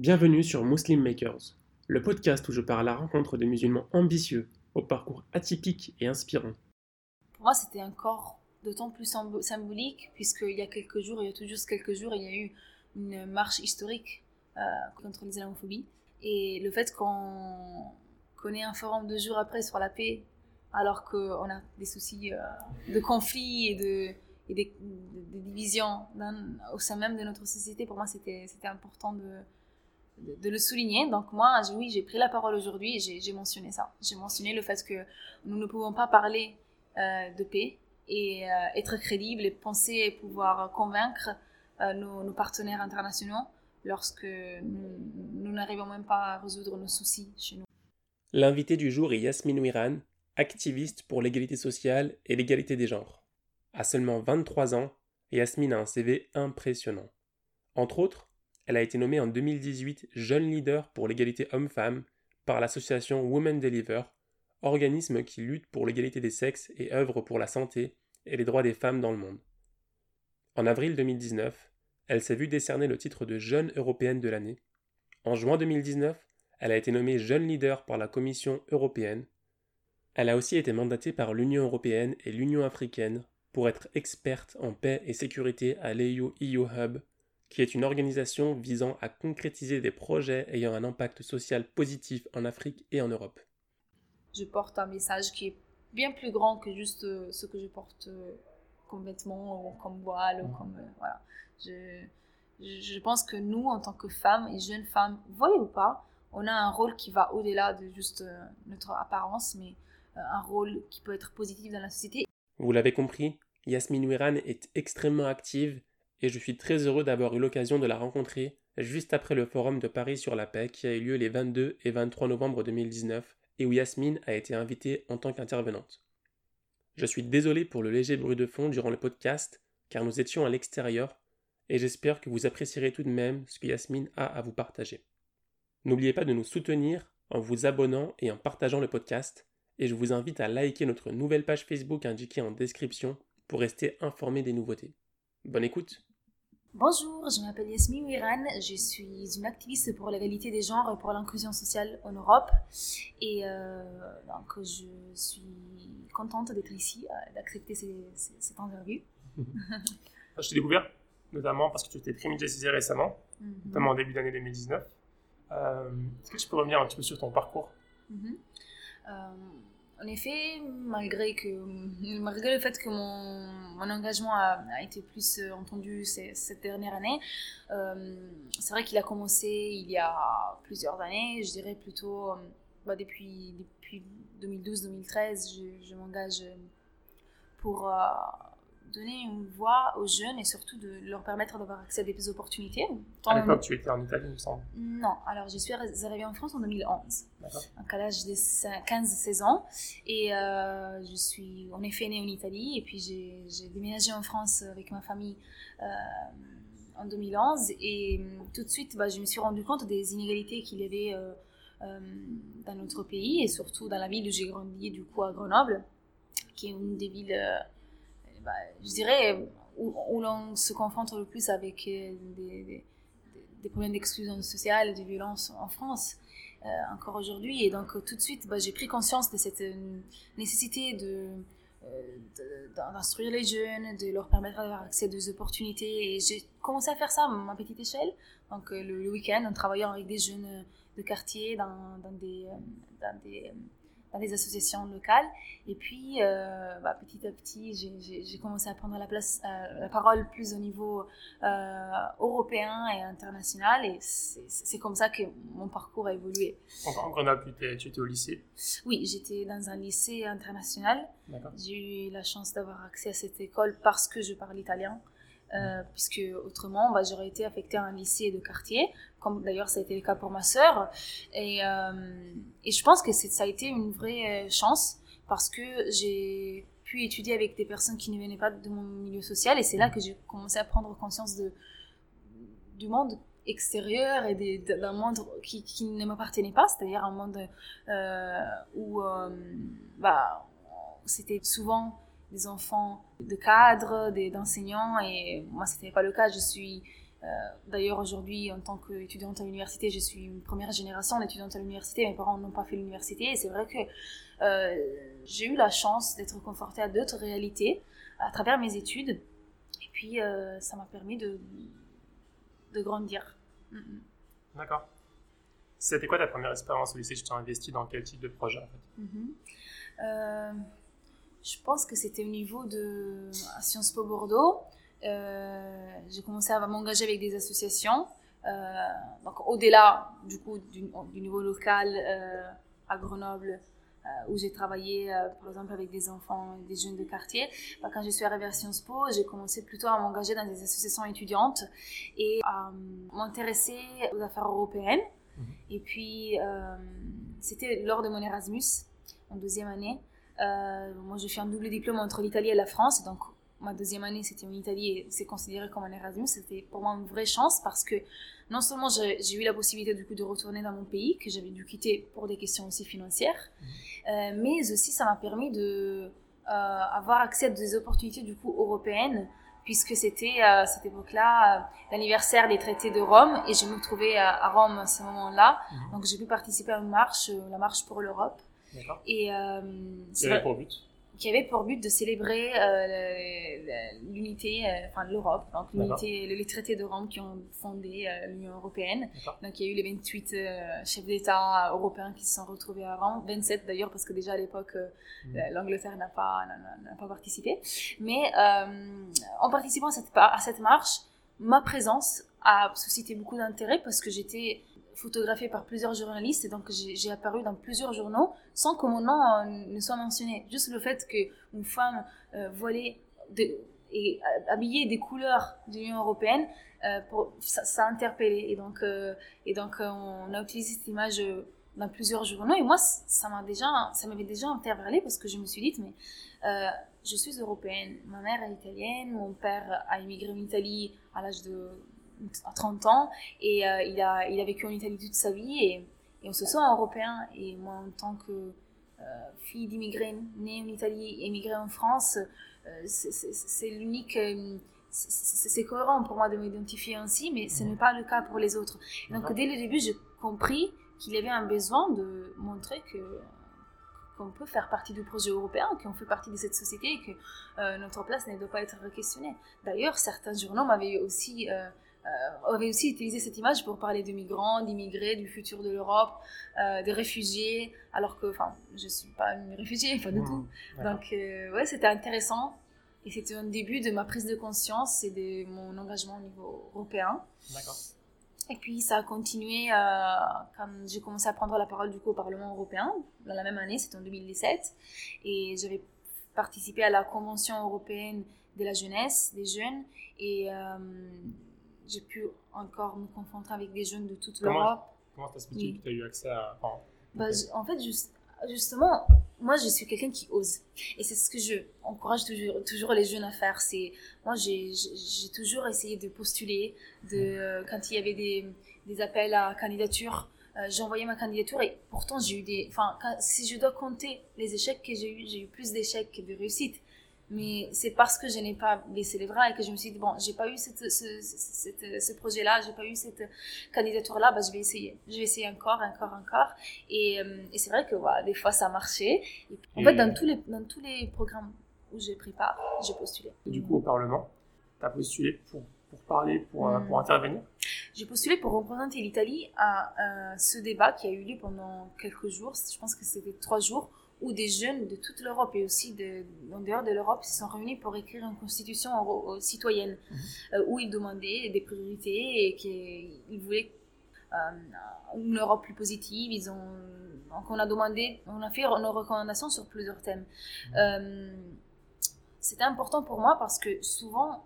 Bienvenue sur Muslim Makers, le podcast où je pars à la rencontre de musulmans ambitieux, au parcours atypique et inspirant. Pour moi, c'était encore d'autant plus symbolique, puisqu'il y a quelques jours, il y a tout juste quelques jours, il y a eu une marche historique euh, contre l'islamophobie. Et le fait qu'on ait un forum deux jours après sur la paix, alors qu'on a des soucis euh, de conflits et de, et des, divisions au sein même de notre société, pour moi, c'était important de, de, le souligner. Donc moi, oui, j'ai pris la parole aujourd'hui et j'ai mentionné ça. J'ai mentionné le fait que nous ne pouvons pas parler euh, de paix et euh, être crédible et penser pouvoir convaincre euh, nos, partenaires internationaux lorsque nous n'arrivons même pas à résoudre nos soucis chez nous. L'invité du jour est Yasmine Ouiran, activiste pour l'égalité sociale et l'égalité des genres. À seulement 23 ans, Yasmine a un CV impressionnant. Entre autres, elle a été nommée en 2018 jeune leader pour l'égalité homme-femme par l'association Women Deliver, organisme qui lutte pour l'égalité des sexes et œuvre pour la santé et les droits des femmes dans le monde. En avril 2019, elle s'est vue décerner le titre de Jeune européenne de l'année. En juin 2019, elle a été nommée jeune leader par la Commission européenne. Elle a aussi été mandatée par l'Union européenne et l'Union africaine pour être experte en paix et sécurité à l'EU EU Hub qui est une organisation visant à concrétiser des projets ayant un impact social positif en Afrique et en Europe. Je porte un message qui est bien plus grand que juste euh, ce que je porte euh, comme vêtements ou comme voile ou comme euh, voilà. Je, je pense que nous, en tant que femmes et jeunes femmes, voyez ou pas, on a un rôle qui va au-delà de juste notre apparence, mais un rôle qui peut être positif dans la société. Vous l'avez compris, Yasmine Ouiran est extrêmement active et je suis très heureux d'avoir eu l'occasion de la rencontrer juste après le forum de Paris sur la paix qui a eu lieu les 22 et 23 novembre 2019 et où Yasmine a été invitée en tant qu'intervenante. Je suis désolé pour le léger bruit de fond durant le podcast car nous étions à l'extérieur et j'espère que vous apprécierez tout de même ce que Yasmine a à vous partager. N'oubliez pas de nous soutenir en vous abonnant et en partageant le podcast et je vous invite à liker notre nouvelle page Facebook indiquée en description pour rester informé des nouveautés. Bonne écoute Bonjour, je m'appelle Yasmine Ouiran, je suis une activiste pour l'égalité des genres et pour l'inclusion sociale en Europe. Et euh, donc, je suis contente d'être ici, euh, d'accepter cette interview. je t'ai découvert, notamment parce que tu t'es très médiatisée récemment, mhm. notamment en début d'année 2019. Euh, est-ce que tu peux revenir un petit peu sur ton parcours? Mhm. En effet, malgré, que, malgré le fait que mon, engagement a, été plus euh, entendu cette dernière année, euh, c'est vrai qu'il a commencé il y a plusieurs années, je dirais plutôt euh, bah, depuis, depuis 2012-2013, je, je m'engage pour donner une voix aux jeunes et surtout de leur permettre d'avoir accès à des opportunités. À l'époque, tu étais en Italie, il me semble Non, alors je suis arrivée en France en 2011, donc à l'âge de 15-16 ans. Et euh, je suis en effet née en Italie et puis j'ai déménagé en France avec ma famille euh, en 2011. Et euh, tout de suite, bah, je me suis rendu compte des inégalités qu'il y avait dans notre pays et surtout dans la ville où j'ai grandi, du coup à Grenoble, qui est une des villes bah, je dirais, où, l'on se confronte le plus avec euh, des, problèmes d'exclusion sociale et de violence en France, euh, encore aujourd'hui. Et donc, tout de suite, bah, j'ai pris conscience de cette euh, nécessité d'instruire les jeunes, de leur permettre d'avoir accès des opportunités. Et j'ai commencé à faire ça à ma petite échelle. Donc, le, week-end, en travaillant avec des jeunes de quartier dans des dans des associations locales. Et puis, euh, bah, petit à petit, j'ai commencé à prendre la, place, euh, la parole plus au niveau euh, européen et international. Et c'est comme ça que mon parcours a évolué. En Grenoble, tu étais au lycée? Oui, j'étais dans un lycée international. J'ai eu la chance d'avoir accès à cette école parce que je parle italien. Euh, puisque autrement, bah, j'aurais été affectée à un lycée de quartier, comme d'ailleurs ça a été le cas pour ma sœur. Et, euh, et je pense que ça a été une vraie euh, chance, parce que j'ai pu étudier avec des personnes qui ne venaient pas de mon milieu social, et c'est là que j'ai commencé à prendre conscience de, du monde extérieur et d'un monde qui, qui ne m'appartenait pas, c'est-à-dire un monde où bah, c'était souvent des enfants de cadres, d'enseignants, et moi, c'était pas le cas. Je suis D'ailleurs, aujourd'hui, en tant qu'étudiante à l'université, je suis une première génération d'étudiante à l'université. Mes parents n'ont pas fait l'université. Et c'est vrai que j'ai eu la chance d'être confrontée à d'autres réalités à travers mes études. Et puis, ça m'a permis de, de grandir. Mm, mm. D'accord. C'était quoi ta première expérience au lycée? Tu t'es investi dans quel type de projet en fait? Mm-hmm. euh, Je pense que c'était au niveau de Sciences Po Bordeaux. Euh, j'ai commencé à m'engager avec des associations. Euh, donc au-delà du coup du, du niveau local à Grenoble, euh, où j'ai travaillé, euh, par exemple, avec des enfants et des jeunes de quartier. Bah, quand je suis arrivée à Sciences Po, j'ai commencé plutôt à m'engager dans des associations étudiantes et à m'intéresser aux affaires européennes. Mhm. Et puis, euh, c'était lors de mon Erasmus, en deuxième année. Moi, j'ai fait un double diplôme entre l'Italie et la France, donc ma deuxième année, c'était en Italie et c'est considéré comme un Erasmus. C'était pour moi une vraie chance parce que non seulement j'ai eu la possibilité du coup de retourner dans mon pays, que j'avais dû quitter pour des questions aussi financières, mhm. euh, mais aussi ça m'a permis de euh, avoir accès à des opportunités du coup européennes puisque c'était à cette époque-là euh, l'anniversaire des traités de Rome et je me trouvais à, Rome à ce moment-là. Mhm. Donc j'ai pu participer à une marche, la marche pour l'Europe. Et c'est pour but qui avait pour but de célébrer euh, l'unité, euh, enfin l'Europe, donc l'unité, les traités de Rome qui ont fondé euh, l'Union européenne. Donc il y a eu les 28 chefs d'État européens qui se sont retrouvés à Rome, 27 d'ailleurs parce que déjà à l'époque mmh. l'Angleterre n'a pas, n'a pas participé. Mais en participant à cette, à cette marche, ma présence a suscité beaucoup d'intérêt parce que j'étais photographiée par plusieurs journalistes et donc j'ai apparu dans plusieurs journaux sans que mon nom euh, ne soit mentionné. Juste le fait qu'une femme euh, voilée et habillée des couleurs de l'Union européenne, euh, pour, ça, a interpellé. Et donc, et donc on a utilisé cette image dans plusieurs journaux et moi ça m'a déjà ça m'avait déjà interpellé parce que je me suis dit mais je suis européenne ma mère est italienne mon père a immigré en Italie à l'âge de 30 ans et euh, il, a, il a vécu en Italie toute sa vie et, et on se sent européen. Et moi, en tant que euh, fille d'immigrés née en Italie, émigrée en France, euh, c'est l'unique c'est cohérent pour moi de m'identifier ainsi, mais ce n'est pas le cas pour les autres. Donc dès le début, j'ai compris qu'il y avait un besoin de montrer que qu'on peut faire partie du projet européen, qu'on fait partie de cette société et que notre place ne doit pas être questionnée. D'ailleurs, certains journaux m'avaient aussi euh, avait aussi utilisé cette image pour parler de migrants, d'immigrés, du futur de l'Europe, euh, des réfugiés, alors que, enfin, je suis pas une réfugiée, pas du mmh, tout. Donc, euh, ouais, c'était intéressant. Et c'était un début de ma prise de conscience et de mon engagement au niveau européen. D'accord. Et puis ça a continué quand j'ai commencé à prendre la parole du coup au Parlement européen, dans la même année, c'était en 2017. Et j'avais participé à la Convention européenne de la jeunesse, des jeunes. Et j'ai pu encore me confronter avec des jeunes de toute l'Europe. Comment t'expliques que tu as eu accès à... bah, en fait, justement, moi, je suis quelqu'un qui ose. Et c'est ce que je encourage toujours, toujours les jeunes à faire. C'est Moi, j'ai toujours essayé de postuler. De, euh, quand il y avait des, des appels à candidature, euh, j'ai envoyé ma candidature et pourtant j'ai eu des... Enfin, si je dois compter les échecs que j'ai eu, j'ai eu plus d'échecs que de réussites mais c'est parce que je n'ai pas baissé les bras et que je me suis dit bon j'ai pas eu cette, ce, ce projet là j'ai pas eu cette candidature là bah, je vais essayer. Je vais essayer encore encore encore. Et, euh, et c'est vrai que voilà, des fois ça a marché et en fait dans tous les dans tous les programmes où j'ai pris part j'ai postulé. Du coup au parlement tu as postulé pour pour parler pour, euh, pour hmm. intervenir? J'ai postulé pour représenter l'Italie à euh, ce débat qui a eu lieu pendant quelques jours. Je pense que c'était trois jours où des jeunes de toute l'Europe et aussi de, en dehors de l'Europe se sont réunis pour écrire une constitution citoyenne mhm. euh, où ils demandaient des priorités et qu'ils voulaient euh, une Europe plus positive. Ils ont, donc on a demandé, on a fait nos recommandations sur plusieurs thèmes. Mhm. Euh, c'était important pour moi parce que souvent,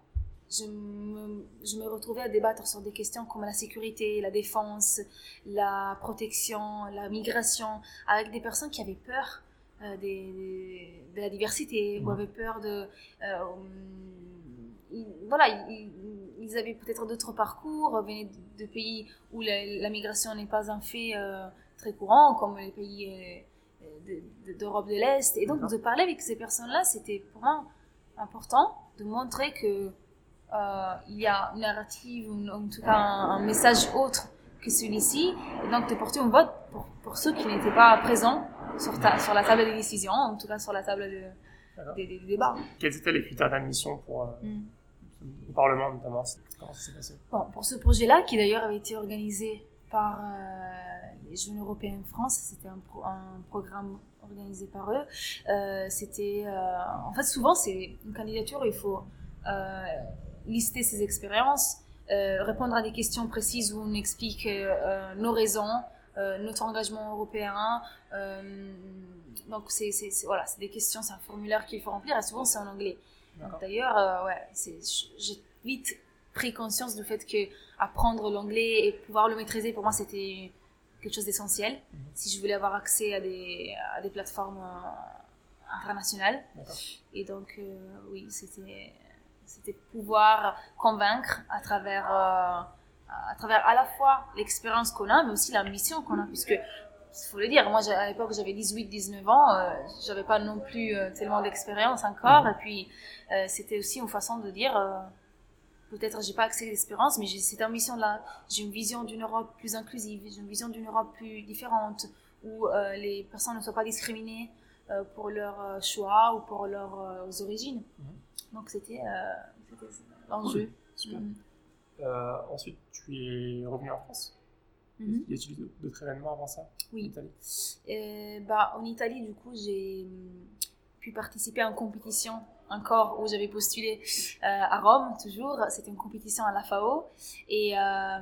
je me, je me, retrouvais à débattre sur des questions comme la sécurité, la défense, la protection, la migration, avec des personnes qui avaient peur euh, des, de la diversité, ou avaient peur de... Euh, voilà, ils, avaient peut-être d'autres parcours, venaient de, pays où la, migration n'est pas un fait euh, très courant, comme les pays d'Europe de, l'Est. Et donc, de parler avec ces personnes-là, c'était pour moi important de montrer que il y a une narrative, ou en tout cas un, message autre que celui-ci, et donc de porter un vote pour, pour ceux qui n'étaient pas présents sur, ta, sur la table des décisions, en tout cas sur la table de, des, débats. Quels étaient les critères d'admission pour euh, mm. le Parlement notamment? Comment ça s'est passé? Bon, Pour ce projet-là, qui d'ailleurs avait été organisé par euh, les Jeunes Européens de France, c'était un, un, programme organisé par eux. Euh, c'était, en fait, souvent c'est une candidature où il faut lister ses expériences, répondre à des questions précises où on explique nos raisons, notre engagement européen donc, c'est voilà, des questions, c'est un formulaire qu'il faut remplir et souvent c'est en anglais. D'ailleurs, euh, ouais, j'ai vite pris conscience du fait que apprendre l'anglais et pouvoir le maîtriser, pour moi, c'était quelque chose d'essentiel mhm. si je voulais avoir accès à des, à des plateformes euh, internationales. Et donc, euh, oui, c'était c'était pouvoir convaincre à travers, à travers à la fois l'expérience qu'on a, mais aussi l'ambition qu'on a, puisque il faut le dire, moi à l'époque j'avais 18-19 ans, euh, j'avais pas non plus euh, tellement d'expérience encore, mhm. et puis euh, c'était aussi une façon de dire, euh, peut-être j'ai pas accès à l'expérience, mais j'ai cette ambition-là, j'ai une vision d'une Europe plus inclusive, j'ai une vision d'une Europe plus différente, où les personnes ne soient pas discriminées pour leur choix ou pour leurs origines. Mhm. Donc c'était l'enjeu. Mhm. Ensuite, tu es revenu en France Mm Y a-t-il d'autres événements avant ça Oui. En Italie? Euh, bah, En Italie, du coup, j'ai hum, pu participer à une compétition encore où j'avais postulé euh, à Rome, toujours. C'était une compétition à la FAO et euh,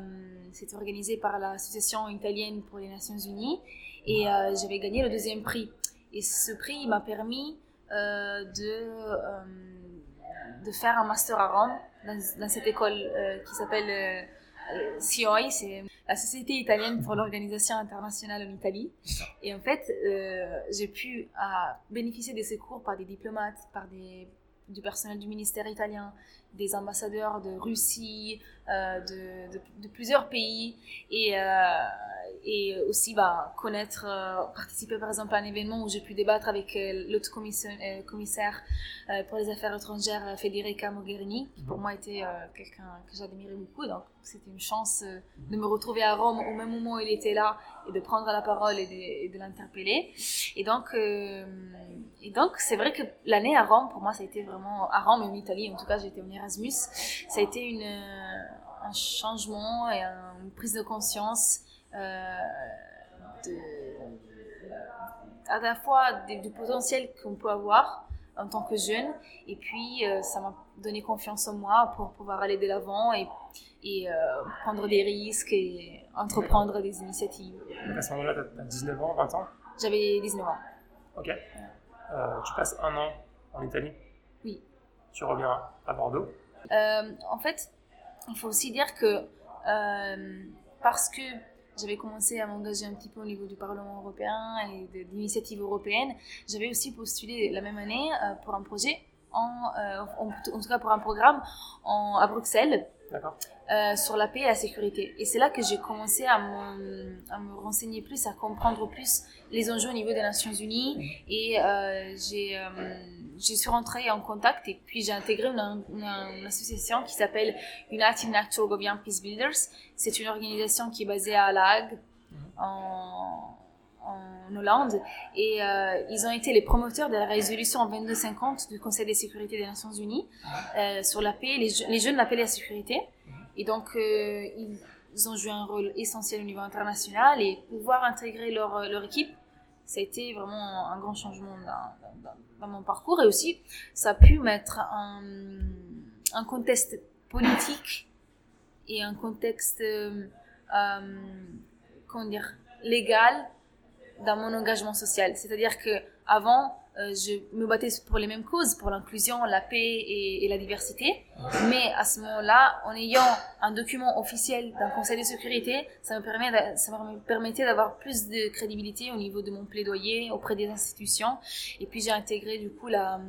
c'était organisé par l'Association italienne pour les Nations Unies et euh, j'avais gagné le deuxième prix. Et ce prix m'a permis euh, de, de faire un master à Rome dans, dans cette école qui s'appelle COI, c'est la Société italienne pour l'organisation internationale en Italie. Et en fait, euh, j'ai pu bénéficier de ces cours par des diplomates, par des, du personnel du ministère italien, des ambassadeurs de Russie, euh, de, de, plusieurs pays. Et, euh, et aussi bah, connaître, euh, participer par exemple à un événement où j'ai pu débattre avec l'autre commissaire pour les affaires étrangères, Federica Mogherini, qui pour moi était quelqu'un que j'admirais beaucoup. Donc c'était une chance de me retrouver à Rome au même moment où il était là et de prendre la parole et de, l'interpeller. Et donc, et donc c'est vrai que l'année à Rome, pour moi, ça a été vraiment, à Rome et en Italie, en tout cas j'étais en Erasmus, ça a été une, un changement et une prise de conscience euh, de, à la fois du potentiel qu'on peut avoir en tant que jeune et puis euh, ça m'a donné confiance en moi pour pouvoir aller de l'avant et, et euh, prendre des risques et entreprendre des initiatives. à ce moment-là, tu as 19 ans, 20 ans? J'avais 19 ans. Ok. tu passes un an en Italie? Oui. Tu reviens à Bordeaux En fait, il faut aussi dire que parce que j'avais commencé à m'engager un petit peu au niveau du Parlement européen et d'initiatives européennes. J'avais aussi postulé la même année euh, pour un projet, en, euh, tout cas pour un programme à Bruxelles. Euh, sur la paix et la sécurité. Et c'est là que j'ai commencé à me, à me, renseigner plus, à comprendre plus les enjeux au niveau des Nations Unies. Et euh, j'ai euh, je suis rentrée en contact et puis j'ai intégré une, une, association qui s'appelle United Natural Government Peace Builders. C'est une organisation qui est basée à La Hague, mhm. en, en, Hollande. Et euh, ils ont été les promoteurs de la résolution en 2250 du Conseil de sécurité des Nations Unies mhm. euh, sur la paix, les, les jeunes l'appellent la sécurité. Mhm. Et donc, euh, ils, ont joué un rôle essentiel au niveau international et pouvoir intégrer leur, leur équipe ça a été vraiment un grand changement dans, dans, mon parcours et aussi ça a pu mettre un, un contexte politique et un contexte comment dire légal dans mon engagement social c'est-à-dire que avant euh, je me battais pour les mêmes causes, pour l'inclusion, la paix et, la diversité. Mais à ce moment-là, en ayant un document officiel d'un Conseil de sécurité, ça me, permet ça me permettait d'avoir plus de crédibilité au niveau de mon plaidoyer auprès des institutions. Et puis j'ai intégré du coup la,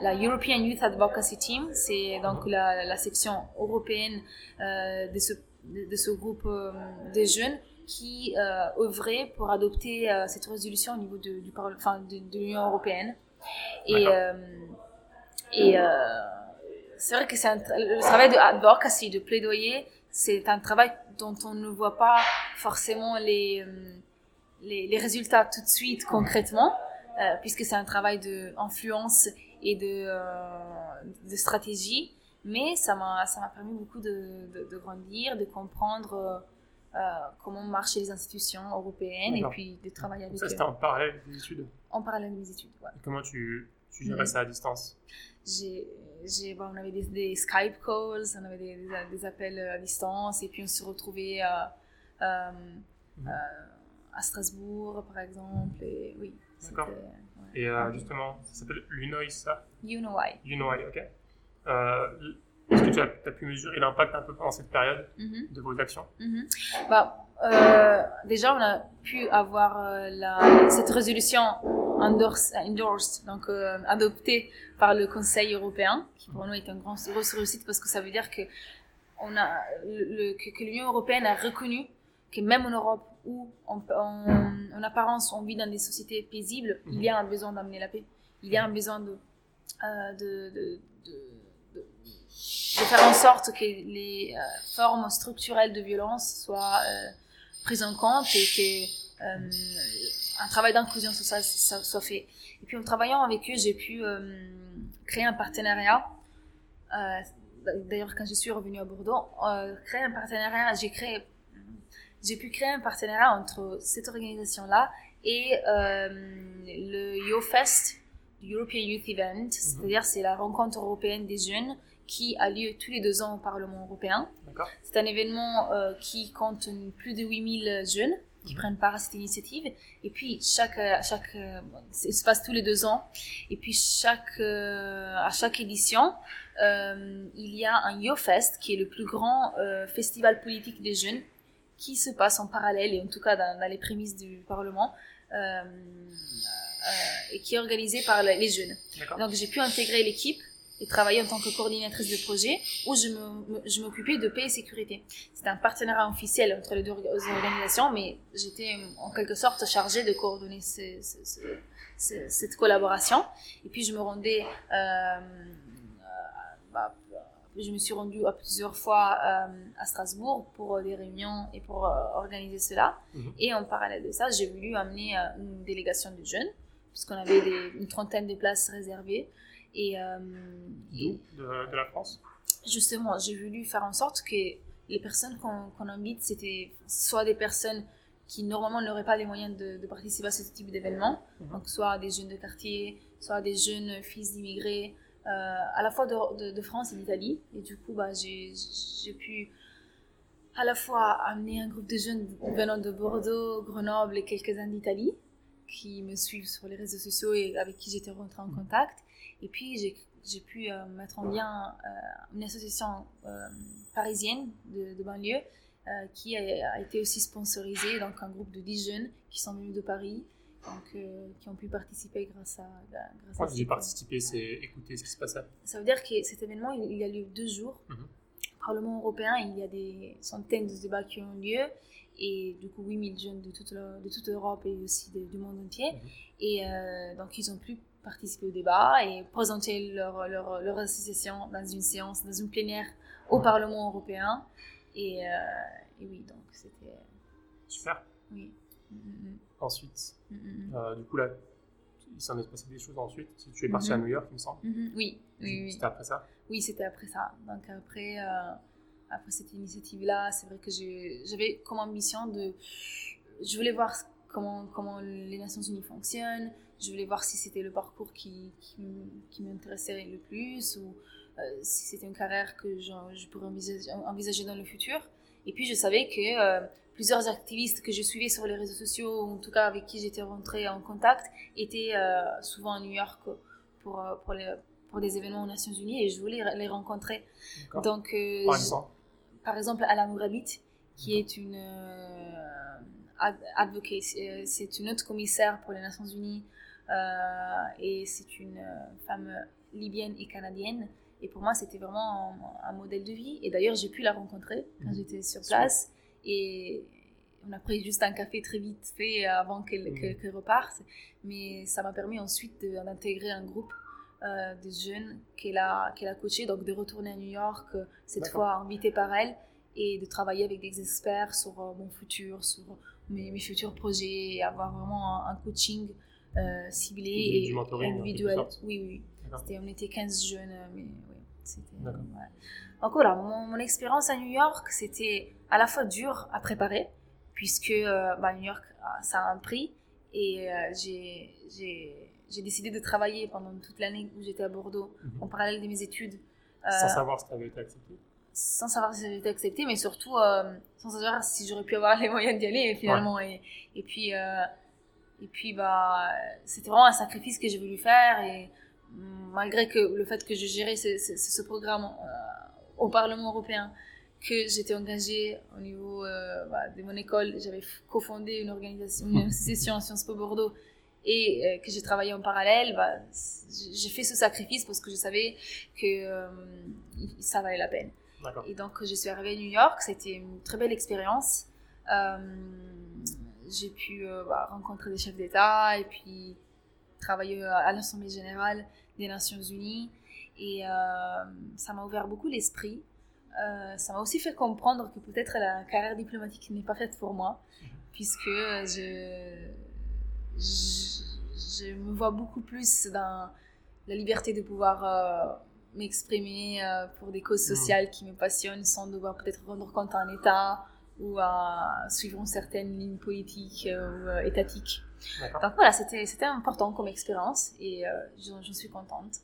la European Youth Advocacy Team, c'est donc la, la, section européenne euh, de, ce, de, ce groupe euh, jeunes qui euh, œuvrait pour adopter euh, cette résolution au niveau de, du enfin, de, l'Union européenne. Et, euh, et c'est vrai que c'est le travail de advocacy, de plaidoyer, c'est un travail dont on ne voit pas forcément les, euh, les, les résultats tout de suite concrètement, euh, puisque c'est un travail d'influence et de, euh, de stratégie. Mais ça m'a permis beaucoup de, de, de, grandir, de comprendre euh, comment marchent les institutions européennes et puis de travailler avec Ça, c'était en parallèle des études? En parallèle des études, ouais. comment tu, tu gérais ça à distance? J'ai, bon, On avait des, des, Skype calls, on avait des, des, appels à distance et puis on se retrouvait euh, mhm. à Strasbourg, par exemple. Et, oui, D'accord. Et euh, justement, ça s'appelle l'UNOI, ça UNOI. UNOI, ok. Euh, est-ce que tu as, pu mesurer l'impact un peu pendant cette période mhm. de vos actions mhm. bah, euh, Déjà, on a pu avoir la, cette résolution endorsed, endorsed donc adoptée par le Conseil européen, qui pour nous est un grand grosse réussite parce que ça veut dire que, on a, le, que l'Union européenne a reconnu que même en Europe, où en, apparence on vit dans des sociétés paisibles, il y a un besoin d'amener la paix. Il y a un besoin de, euh, de, de, de, faire en sorte que les euh, formes structurelles de violence soient euh, prises en compte et que un travail d'inclusion social soit fait. Et puis en travaillant avec eux, j'ai pu créer un partenariat. D'ailleurs, quand je suis revenue à Bordeaux, créer un partenariat, j'ai créé j'ai pu créer un partenariat entre cette organisation-là et euh, le YoFest, European Youth Event, mhm. c'est-à-dire c'est la rencontre européenne des jeunes qui a lieu tous les deux ans au Parlement européen. C'est un événement euh, qui compte plus de 8000 jeunes qui mhm. prennent part à cette initiative. Et puis, chaque, chaque, euh, ça se passe tous les deux ans. Et puis, chaque, à chaque édition, il y a un YoFest qui est le plus grand festival politique des jeunes qui se passe en parallèle, et en tout cas dans, les prémices du Parlement, euh, euh, et qui est organisé par les jeunes. Donc j'ai pu intégrer l'équipe et travailler en tant que coordinatrice de projet où je m'occupais de paix et sécurité. C'était un partenariat officiel entre les deux organisations, mais j'étais en quelque sorte chargée de coordonner cette collaboration. Et puis je me rendais euh, bah, je me suis rendue à plusieurs fois euh, à Strasbourg pour des réunions et pour euh, organiser cela. Mhm. Et en parallèle de ça, j'ai voulu amener euh, une délégation de jeunes, puisqu'on avait une trentaine de places réservées. Et, de, de, la France? Justement, j'ai voulu faire en sorte que les personnes qu'on invite, c'était soit des personnes qui normalement n'auraient pas les moyens de, participer à ce type d'événement, mhm. donc soit des jeunes de quartier, soit des jeunes fils d'immigrés, euh, à la fois de, de, France et d'Italie. Et du coup, bah, j'ai pu à la fois amener un groupe de jeunes venant de Bordeaux, Grenoble et quelques-uns d'Italie qui me suivent sur les réseaux sociaux et avec qui j'étais rentrée en contact. Et puis j'ai pu euh, mettre en lien euh, une association parisienne de, de banlieue qui a, a, été aussi sponsorisée, donc un groupe de 10 jeunes qui sont venus de Paris donc, euh, qui ont pu participer grâce à. Grâce Quand j'ai participé, c'est écouter ce qui se passait. Ça veut dire que cet événement, il, a lieu deux jours. Mhm. Au Parlement européen, il y a des centaines de débats qui ont lieu. Et du coup, 8000 jeunes de toute, de toute Europe et aussi du monde entier. Mhm. Et euh, donc, ils ont pu participer au débat et présenter leur, leur, leur, association dans une séance, dans une plénière au Parlement européen. Et, euh, et oui, donc c'était. Super. Oui. Ensuite, euh, du coup, là, il s'en est passé des choses ensuite. Tu es parti à New York, il me semble. Oui, oui, C'était après ça Oui, c'était après ça. Donc, après, après cette initiative-là, c'est vrai que j'avais comme ambition de. Je voulais voir comment, comment les Nations Unies fonctionnent. Je voulais voir si c'était le parcours qui, qui, m'intéressait le plus ou euh, si c'était une carrière que je, je pourrais envisager, envisager, dans le futur. Et puis, je savais que plusieurs activistes que je suivais sur les réseaux sociaux, ou en tout cas avec qui j'étais rentrée en contact, étaient euh, souvent à New York pour, euh, pour, les, pour des événements aux Nations Unies et je voulais les rencontrer. Donc, euh, par, exemple. Par exemple, Ala Mourabit, qui est une advocate, c'est une autre commissaire pour les Nations Unies et c'est une femme libyenne et canadienne. Et pour moi, c'était vraiment un, un, modèle de vie. Et d'ailleurs, j'ai pu la rencontrer quand mhm. j'étais sur place. Et on a pris juste un café très vite fait avant qu'elle mm. reparte. Mais ça m'a permis ensuite d'intégrer un groupe des jeunes qu'elle a, qu'elle a coachés, donc de retourner à New York, cette fois invitée par elle, et de travailler avec des experts sur mon futur, sur mes, mes, futurs projets, et avoir vraiment un, coaching ciblé et individuel. Oui, oui. on était 15 jeunes, mais oui, c'était. Donc voilà, mon, mon expérience à New York, c'était à la fois dur à préparer, puisque bah, New York, ça a un prix, et euh, j'ai décidé de travailler pendant toute l'année où j'étais à Bordeaux, mhm. en parallèle de mes études. sans euh, savoir si ça avait été accepté Sans savoir si ça avait été accepté, mais surtout euh, sans savoir si j'aurais pu avoir les moyens d'y aller finalement. Et, et, puis, et puis bah, c'était vraiment un sacrifice que j'ai voulu faire. Et malgré que le fait que je gérais ce, ce, ce programme au Parlement européen, que j'étais engagée au niveau euh, bah, de mon école. J'avais cofondé une organisation, une association à Sciences Po Bordeaux et euh, que j'ai travaillé en parallèle. Bah, j'ai fait ce sacrifice parce que je savais que euh, ça valait la peine. Et donc, je suis arrivée à New York. C'était une très belle expérience. j'ai pu bah, rencontrer des chefs d'État et puis travailler à l'Assemblée générale des Nations Unies. Et ça m'a ouvert beaucoup l'esprit euh, ça m'a aussi fait comprendre que peut-être la carrière diplomatique n'est pas faite pour moi, puisque je, je, me vois beaucoup plus dans la liberté de pouvoir euh, m'exprimer euh, pour des causes hmm. sociales qui me passionnent sans devoir peut-être rendre compte à un État ou à suivre une certaine ligne politique ou étatique. Donc voilà, c'était important comme expérience et j'en suis contente.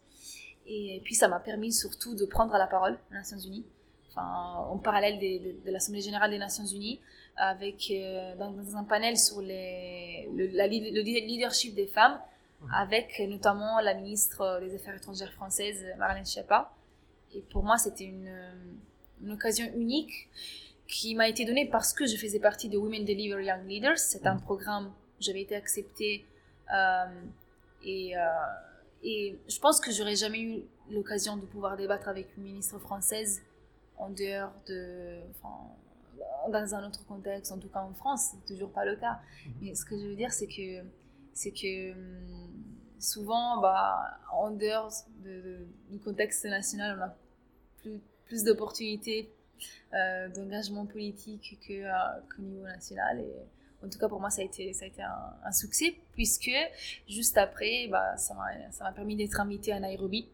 Et puis ça m'a permis surtout de prendre la parole aux Nations Unies en parallèle de, l'Assemblée générale des Nations Unies, avec euh, dans, un panel sur le, le, leadership des femmes, avec notamment la ministre des Affaires étrangères française, Marlène Schiappa. Et pour moi, c'était une, occasion unique qui m'a été donnée parce que je faisais partie de Women Deliver Young Leaders. C'est un programme où j'avais été acceptée euh, et, euh, et je pense que j'aurais jamais eu l'occasion de pouvoir débattre avec une ministre française en dehors de. dans un autre contexte, en tout cas en France, c'est toujours pas le cas. Mhm. Mais ce que je veux dire, c'est que, c'est que hum, souvent, bah, en dehors de, du contexte national, on a plus, plus d'opportunités euh, d'engagement politique que, euh, qu'au niveau national. Et en tout cas, pour moi, ça a été, ça a été un, succès, puisque juste après, bah, ça, m'a, permis d'être invitée à Nairobi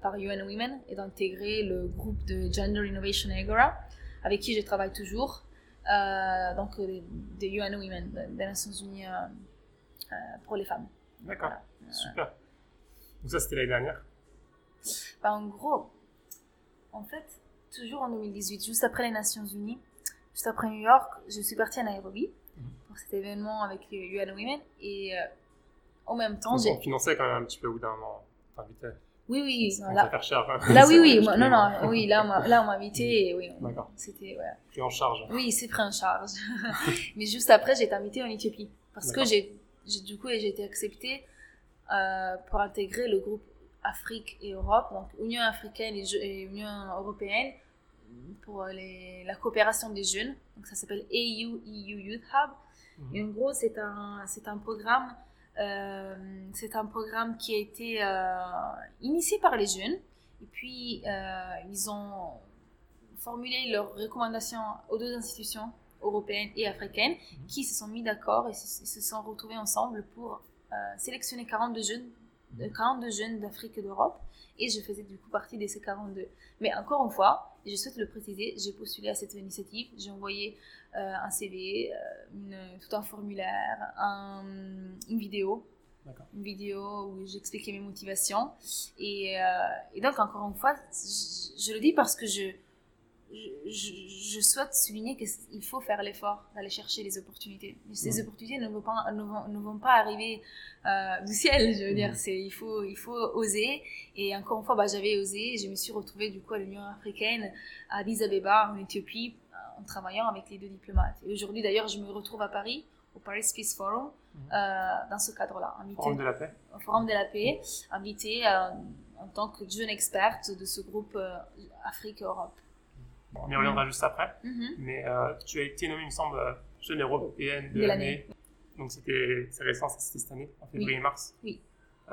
par UN Women et d'intégrer le groupe de Gender Innovation Agora, avec qui je travaille toujours, euh, donc euh, des UN Women, des Nations Unies pour les femmes. D'accord, super. Donc ça, c'était l'année dernière bah, En gros, en fait, toujours en 2018, juste après les Nations Unies, juste après New York, je suis partie à Nairobi mhm. pour cet événement avec UN Women et en même temps, j'ai... On finançait quand même un petit peu au bout d'un moment. Oui, oui. Ça là, faire cher. Hein. là oui, oui. non, non. Oui, là, on m'a invité. Et oui, D'accord. C'était, ouais. Pris en charge. Oui, c'est pris en charge. Mais juste après, j'ai été invitée en Éthiopie. Parce que j'ai, du coup, j'ai été acceptée euh, pour intégrer le groupe Afrique et Europe, donc Union africaine et, Union européenne, pour les, la coopération des jeunes. Donc ça s'appelle AU EU Youth Hub. Mhm. Et en gros, c'est un, c'est un programme c'est un programme qui a été euh, initié par les jeunes. Et puis, euh, ils ont formulé leurs recommandations aux deux institutions européennes et africaines mhm. qui se sont mis d'accord et se, sont retrouvés ensemble pour sélectionner 42 jeunes, 42 jeunes d'Afrique et d'Europe. Et je faisais du coup partie de ces 42. Mais encore une fois, je souhaite le préciser, j'ai postulé à cette initiative, j'ai envoyé euh, un CV, euh, tout un formulaire, une vidéo. Une vidéo où j'expliquais mes motivations. Et, euh, et, donc, encore une fois, je, le dis parce que je, je, souhaite souligner qu'il faut faire l'effort d'aller chercher les opportunités. Ces opportunités ne vont pas, ne vont, ne vont pas arriver du ciel, je veux dire. C'est, il, faut, il faut oser. Et encore une fois, bah, j'avais osé. Je me suis retrouvée du coup à l'Union africaine, à Addis Abeba, en Éthiopie, en travaillant avec les deux diplomates. Et aujourd'hui, d'ailleurs, je me retrouve à Paris, au Paris Peace Forum, euh, dans ce cadre-là. Forum de la paix. Au Forum de la paix, invité euh, en tant que jeune experte de ce groupe euh, Afrique-Europe. On y reviendra juste après. Mhm. Mais tu as été nommée, il me semble, jeune européenne de, l'année. Donc c'était récent, c'était cette année, en février-mars. Oui.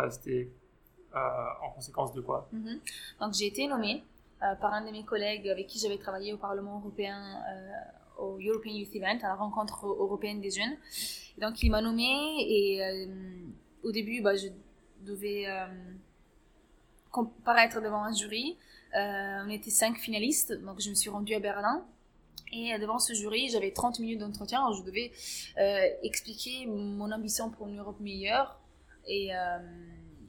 c'était en conséquence de quoi? Mhm. Donc j'ai été nommée par un de mes collègues avec qui j'avais travaillé au Parlement européen au European Youth Event, à la rencontre européenne des jeunes. donc il m'a nommée et au début, bah, je devais comparaître devant un jury. On était cinq finalistes, donc je me suis rendue à Berlin. Et devant ce jury, j'avais 30 minutes d'entretien où je devais euh, expliquer mon ambition pour une Europe meilleure. Et, euh,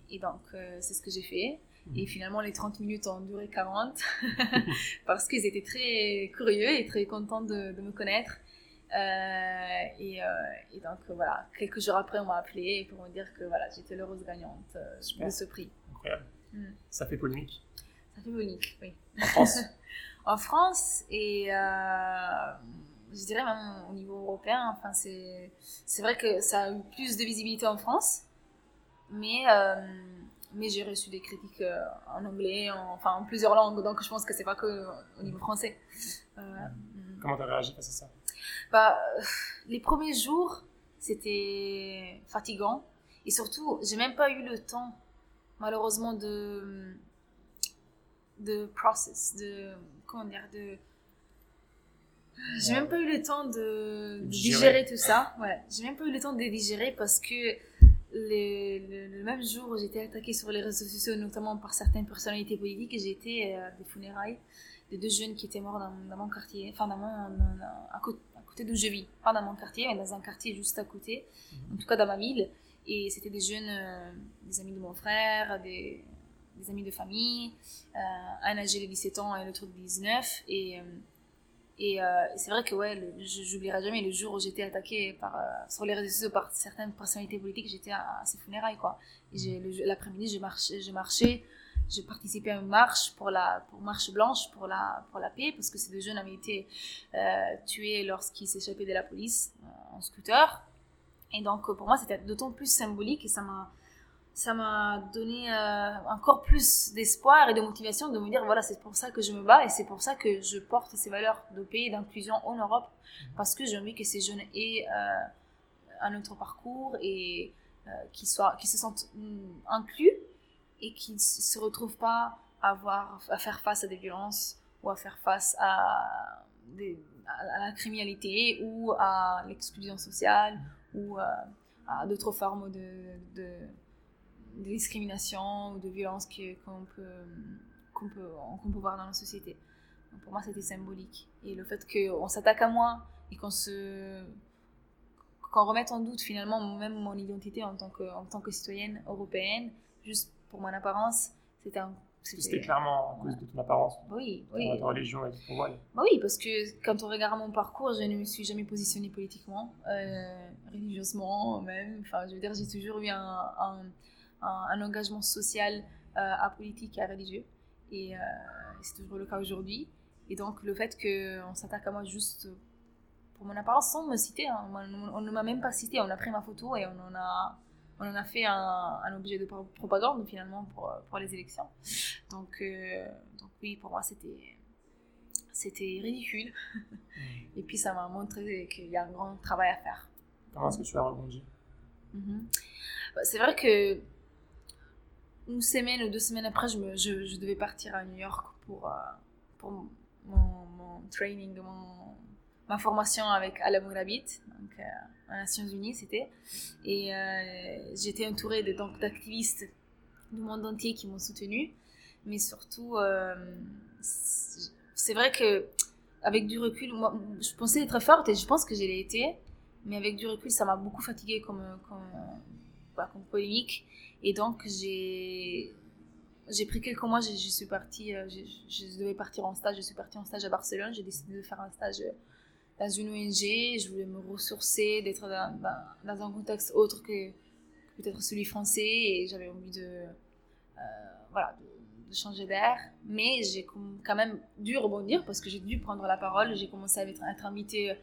et donc, euh, c'est ce que j'ai fait. Mhm. Et finalement, les 30 minutes ont duré 40 parce qu'ils étaient très curieux et très contents de, me connaître. Et, et, donc, voilà, quelques jours après, on m'a appelé pour me dire que voilà, j'étais l'heureuse gagnante de ce prix. Incroyable. Mm. Ça fait polémique. Ça fait polémique, oui. En France en France et euh, je dirais même au niveau européen. Enfin, c'est, vrai que ça a eu plus de visibilité en France, mais, euh, mais j'ai reçu des critiques euh, en anglais, en, enfin en plusieurs langues, donc je pense que c'est pas que au niveau français. Comment tu as réagi face à ça? Bah, Les premiers jours, c'était fatigant et surtout, j'ai même pas eu le temps, malheureusement, de de process, de comment dire, de. J'ai même pas eu le temps de, digérer tout ça. Ouais, j'ai même pas eu le temps de digérer parce que le, même jour où j'étais attaquée sur les réseaux sociaux, notamment par certaines personnalités politiques, j'ai été à des funérailles de deux jeunes qui étaient morts dans, mon quartier, enfin dans mon, à, côté, à côté d'où je vis, pas dans mon quartier, mais dans un quartier juste à côté, mhm. en tout cas dans ma ville. Et c'était des jeunes, euh, des amis de mon frère, des, des amis de famille, euh, un âgé de 17 ans et l'autre de 19. Et, euh, et euh, c'est vrai que ouais, j'oublierai jamais le jour où j'étais attaquée par, sur les réseaux sociaux par certaines personnalités politiques, j'étais à, ces funérailles. quoi. L'après-midi, je marchais, je marchais, j'ai participé à une marche pour la pour marche blanche pour la pour la paix parce que ces deux jeunes avaient été tués lorsqu'ils s'échappaient de la police en scooter et donc pour moi c'était d'autant plus symbolique et ça m'a ça m'a donné euh, encore plus d'espoir et de motivation de me dire voilà c'est pour ça que je me bats et c'est pour ça que je porte ces valeurs de et d'inclusion en Europe. Parce que j'ai envie que ces jeunes aient euh, un autre parcours et euh, qu'ils soient qu'ils se sentent mm, inclus et qu'ils ne se retrouvent pas à avoir à faire face à des violences ou à faire face à, des, à la criminalité ou à l'exclusion sociale ou à d'autres formes de, de de discrimination ou de violence qu'on peut, qu'on peut, qu'on peut voir dans la société. pour moi, c'était symbolique. Et le fait qu'on s'attaque à moi et qu'on se qu'on remette en doute finalement même mon identité en tant que, en tant que citoyenne européenne, juste pour mon apparence, c'était un c'était clairement à cause de ton apparence. Oui, oui. Ta religion et ton voile. Bah oui, parce que quand on regarde mon parcours, je ne me suis jamais positionnée politiquement, euh, religieusement même. Enfin, je veux dire, j'ai toujours eu un, un, engagement social, euh, apolitique et religieux. Et euh, c'est toujours le cas aujourd'hui. Et donc, le fait qu'on s'attaque à moi juste pour mon apparence sans me citer, hein, on, ne m'a même pas cité, on a pris ma photo et on en a, on en a fait un, un objet de propagande finalement pour, pour les élections. Donc, euh, donc oui, pour moi, c'était c'était ridicule. Mm. Et puis ça m'a montré qu'il y a un grand travail à faire. Comment est-ce que tu as rebondi? Mm-hmm. bah, C'est vrai que une semaine ou deux semaines après, je, devais partir à New York pour, euh, mon, training, ma formation avec Alamo Rabbit, donc euh, aux Nations Unies, c'était. Et euh, j'étais entourée d'activistes du monde entier qui m'ont soutenue. Mais surtout, c'est vrai que avec du recul, moi, je pensais être forte et je pense que je l'ai été. Mais avec du recul, ça m'a beaucoup fatiguée comme, bah, comme polémique. Et donc, j'ai pris quelques mois, je, suis partie, euh, je, devais partir en stage, je suis partie en stage à Barcelone, j'ai décidé de faire un stage euh, dans une ONG, je voulais me ressourcer, d'être dans, un contexte autre que, peut-être celui français, et j'avais envie de, euh, voilà, de, changer d'air. Mais j'ai quand même dû rebondir parce que j'ai dû prendre la parole, j'ai commencé à être, invitée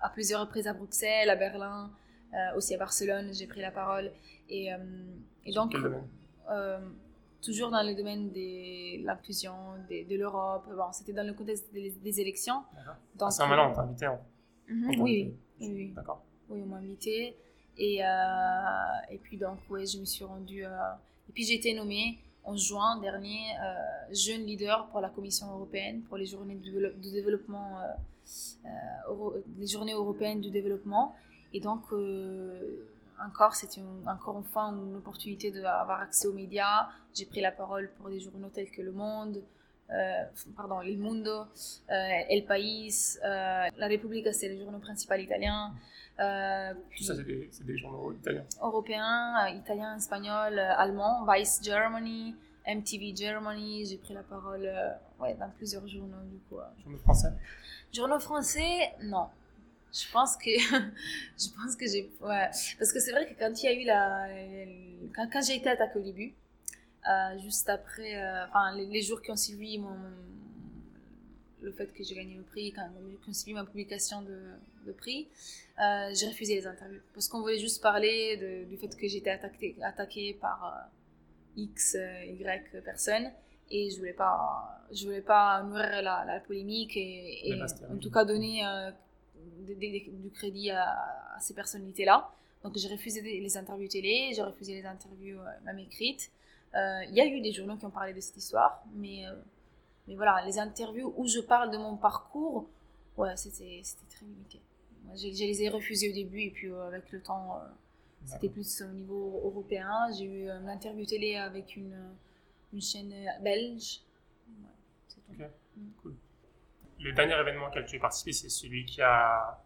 à plusieurs reprises à Bruxelles, à Berlin, aussi à Barcelone, j'ai pris la parole. Et, et donc, euh, toujours dans le domaine de l'inclusion, de, de l'Europe. Bon, c'était dans le contexte des, élections. Donc, c'est un malin, on t'a invité. Hein. Mhm, oui, oui, oui. D'accord. Oui, on m'a invité. Et, euh, et puis, donc, ouais, je me suis rendue. Euh, Et puis j'ai été nommée en juin dernier jeune leader pour la Commission européenne pour les journées de, développement, les journées européennes du développement. Et donc encore, c'est encore enfin une opportunité d'avoir accès aux médias. J'ai pris la parole pour des journaux tels que Le Monde, euh, pardon, Le Mundo, euh, El País, euh, La Repubblica, c'est le journal principal italien. Tout ça, c'est des, journaux italiens Européens, italiens, espagnols, allemands, Vice Germany, MTV Germany. J'ai pris la parole ouais, dans plusieurs journaux, du coup. Journaux français? Journaux français, non. Je pense que je pense que j'ai ouais. Parce que c'est vrai que quand il y a eu la quand, quand j'ai été attaquée au début euh, juste après euh, enfin les, jours qui ont suivi mon le fait que j'ai gagné le prix quand qui ont suivi ma publication de, de prix euh, j'ai refusé les interviews. Parce qu'on voulait juste parler de, du fait que j'étais attaquée attaquée par x y personnes et je voulais pas je voulais pas nourrir la, la polémique et, et en tout cas donner du crédit à, ces personnalités-là. Donc j'ai refusé les interviews télé, j'ai refusé les interviews euh, même écrites. Euh, il y a eu des journaux qui ont parlé de cette histoire, mais, euh, mais voilà, les interviews où je parle de mon parcours, ouais, c'était très limité. Je, les ai refusées au début et puis avec le temps, c'était plus au niveau européen. J'ai eu une interview télé avec une, une chaîne belge. Ouais, ok, mm. cool le dernier événement auquel tu es participé, c'est celui qui a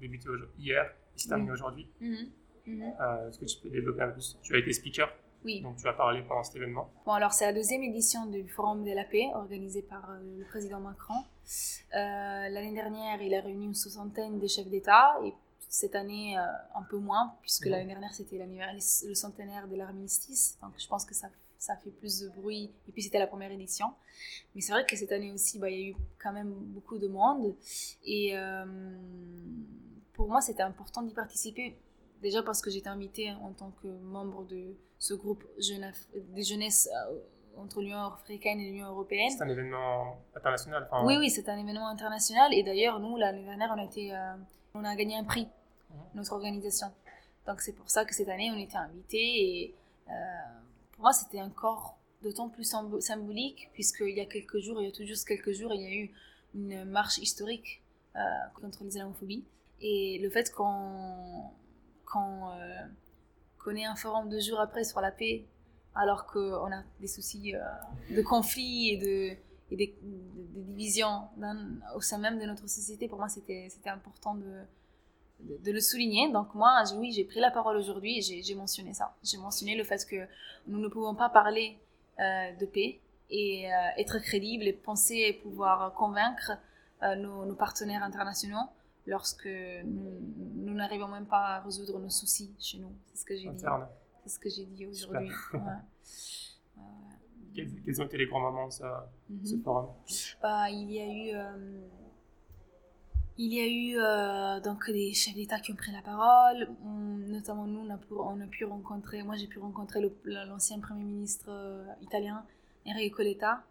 débuté hier et s'est terminé aujourd'hui. Mhm. Mhm. Euh, est-ce que tu peux développer un peu plus? Tu as été speaker oui. Donc tu as parlé pendant cet événement. Bon, alors c'est la deuxième édition du Forum de la paix organisé par euh, le président Macron. Euh, l'année dernière, il a réuni une soixantaine de chefs d'État et cette année un peu moins, puisque mhm. l'année dernière c'était le centenaire de l'armistice. Donc je pense que ça ça fait plus de bruit. Et puis c'était la première édition. Mais c'est vrai que cette année aussi, bah, il y a eu quand même beaucoup de monde. Et euh, pour moi, c'était important d'y participer. Déjà parce que j'étais invitée en tant que membre de ce groupe jeunesse euh, entre l'Union africaine et l'Union européenne. C'est un événement international. oui, oui, c'est un événement international. Et d'ailleurs, nous, l'année dernière, on a, été, euh, on a gagné un prix, mhm. notre organisation. Donc c'est pour ça que cette année, on était invités. Et pour moi, c'était encore d'autant plus symbolique, puisqu'il y a quelques jours, il y a tout juste quelques jours, il y a eu une marche historique euh, contre l'islamophobie. Et le fait qu'on euh, ait un forum deux jours après sur la paix, alors qu'on a des soucis euh, de conflits et de, et des, divisions au sein même de notre société, pour moi, c'était important de, de, le souligner. Donc moi, oui, j'ai pris la parole aujourd'hui et j'ai mentionné ça. J'ai mentionné le fait que nous ne pouvons pas parler euh, de paix et euh, être crédible et penser pouvoir convaincre euh, nos, partenaires internationaux lorsque nous n'arrivons même pas à résoudre nos soucis chez nous. C'est ce que j'ai dit. C'est ce que j'ai dit aujourd'hui. Quels, ont été les grands moments de ce, mhm. forum? Bah, Il y a eu il y a eu euh, donc des chefs d'État qui ont pris la parole, notamment nous, on a, pu, rencontrer, moi j'ai pu rencontrer l'ancien Premier ministre euh, italien, Enrico Letta,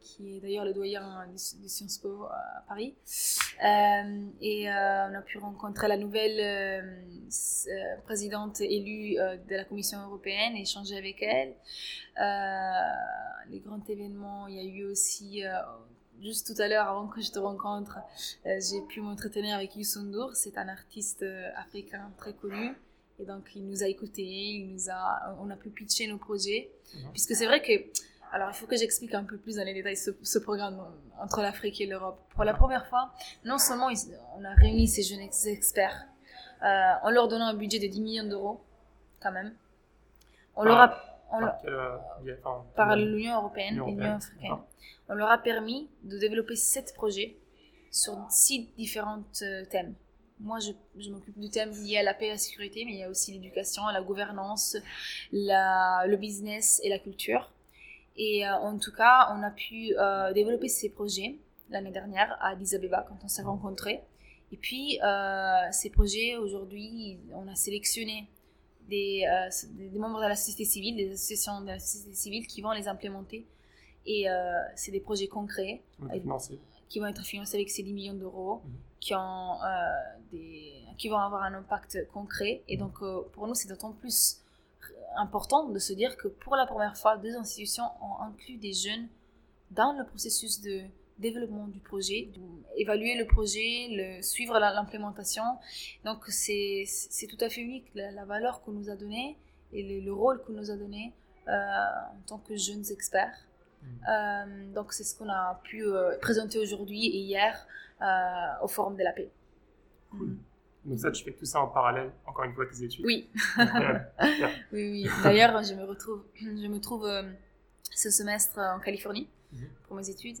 qui est d'ailleurs le doyen de, Sciences Po à Paris. Euh, et on a pu rencontrer la nouvelle présidente élue de la Commission européenne, échanger avec elle. les grands événements, il y a eu aussi juste tout à l'heure, avant que je te rencontre, euh, j'ai pu m'entretenir avec Youssou C'est un artiste euh, africain très connu. Et donc, il nous a écoutés, il nous a, on a pu pitcher nos projets. Mhm. Puisque c'est vrai que, alors il faut que j'explique un peu plus dans les détails ce, programme entre l'Afrique et l'Europe. Pour la première fois, non seulement on a réuni ces jeunes experts euh, en leur donnant un budget de 10 millions d'euros, quand même. On leur a par, l'Union européenne et l'Union africaine. On leur a permis de développer sept projets sur six différents euh, thèmes. Moi, je, je m'occupe du thème lié à la paix et à la sécurité, mais il y a aussi l'éducation, la gouvernance, la, le business et la culture. Et euh, en tout cas, on a pu euh, développer ces projets l'année dernière à Addis Abeba quand on s'est rencontrés. Et puis, ces projets, aujourd'hui, on a sélectionné des, des, membres de la société civile, des associations de la société civile qui vont les implémenter. Et euh, c'est des projets concrets qui vont être financés avec ces 10 millions d'euros, mhm. qui, ont, euh, des, qui vont avoir un impact concret. Et donc, pour nous, c'est d'autant plus important de se dire que pour la première fois, deux institutions ont inclus des jeunes dans le processus de développement du projet, évaluer le projet, le, suivre l'implémentation. Donc c'est tout à fait unique, la, valeur qu'on nous a donnée et le, rôle qu'on nous a donné euh, en tant que jeunes experts. Mm. Euh, donc c'est ce qu'on a pu euh, présenter aujourd'hui et hier au Forum de la paix. Cool. Mm. Donc ça, tu fais tout ça en parallèle, encore une fois, tes études. Oui. oui, oui. D'ailleurs, je me retrouve, je me trouve ce semestre en Californie mhm. pour mes études.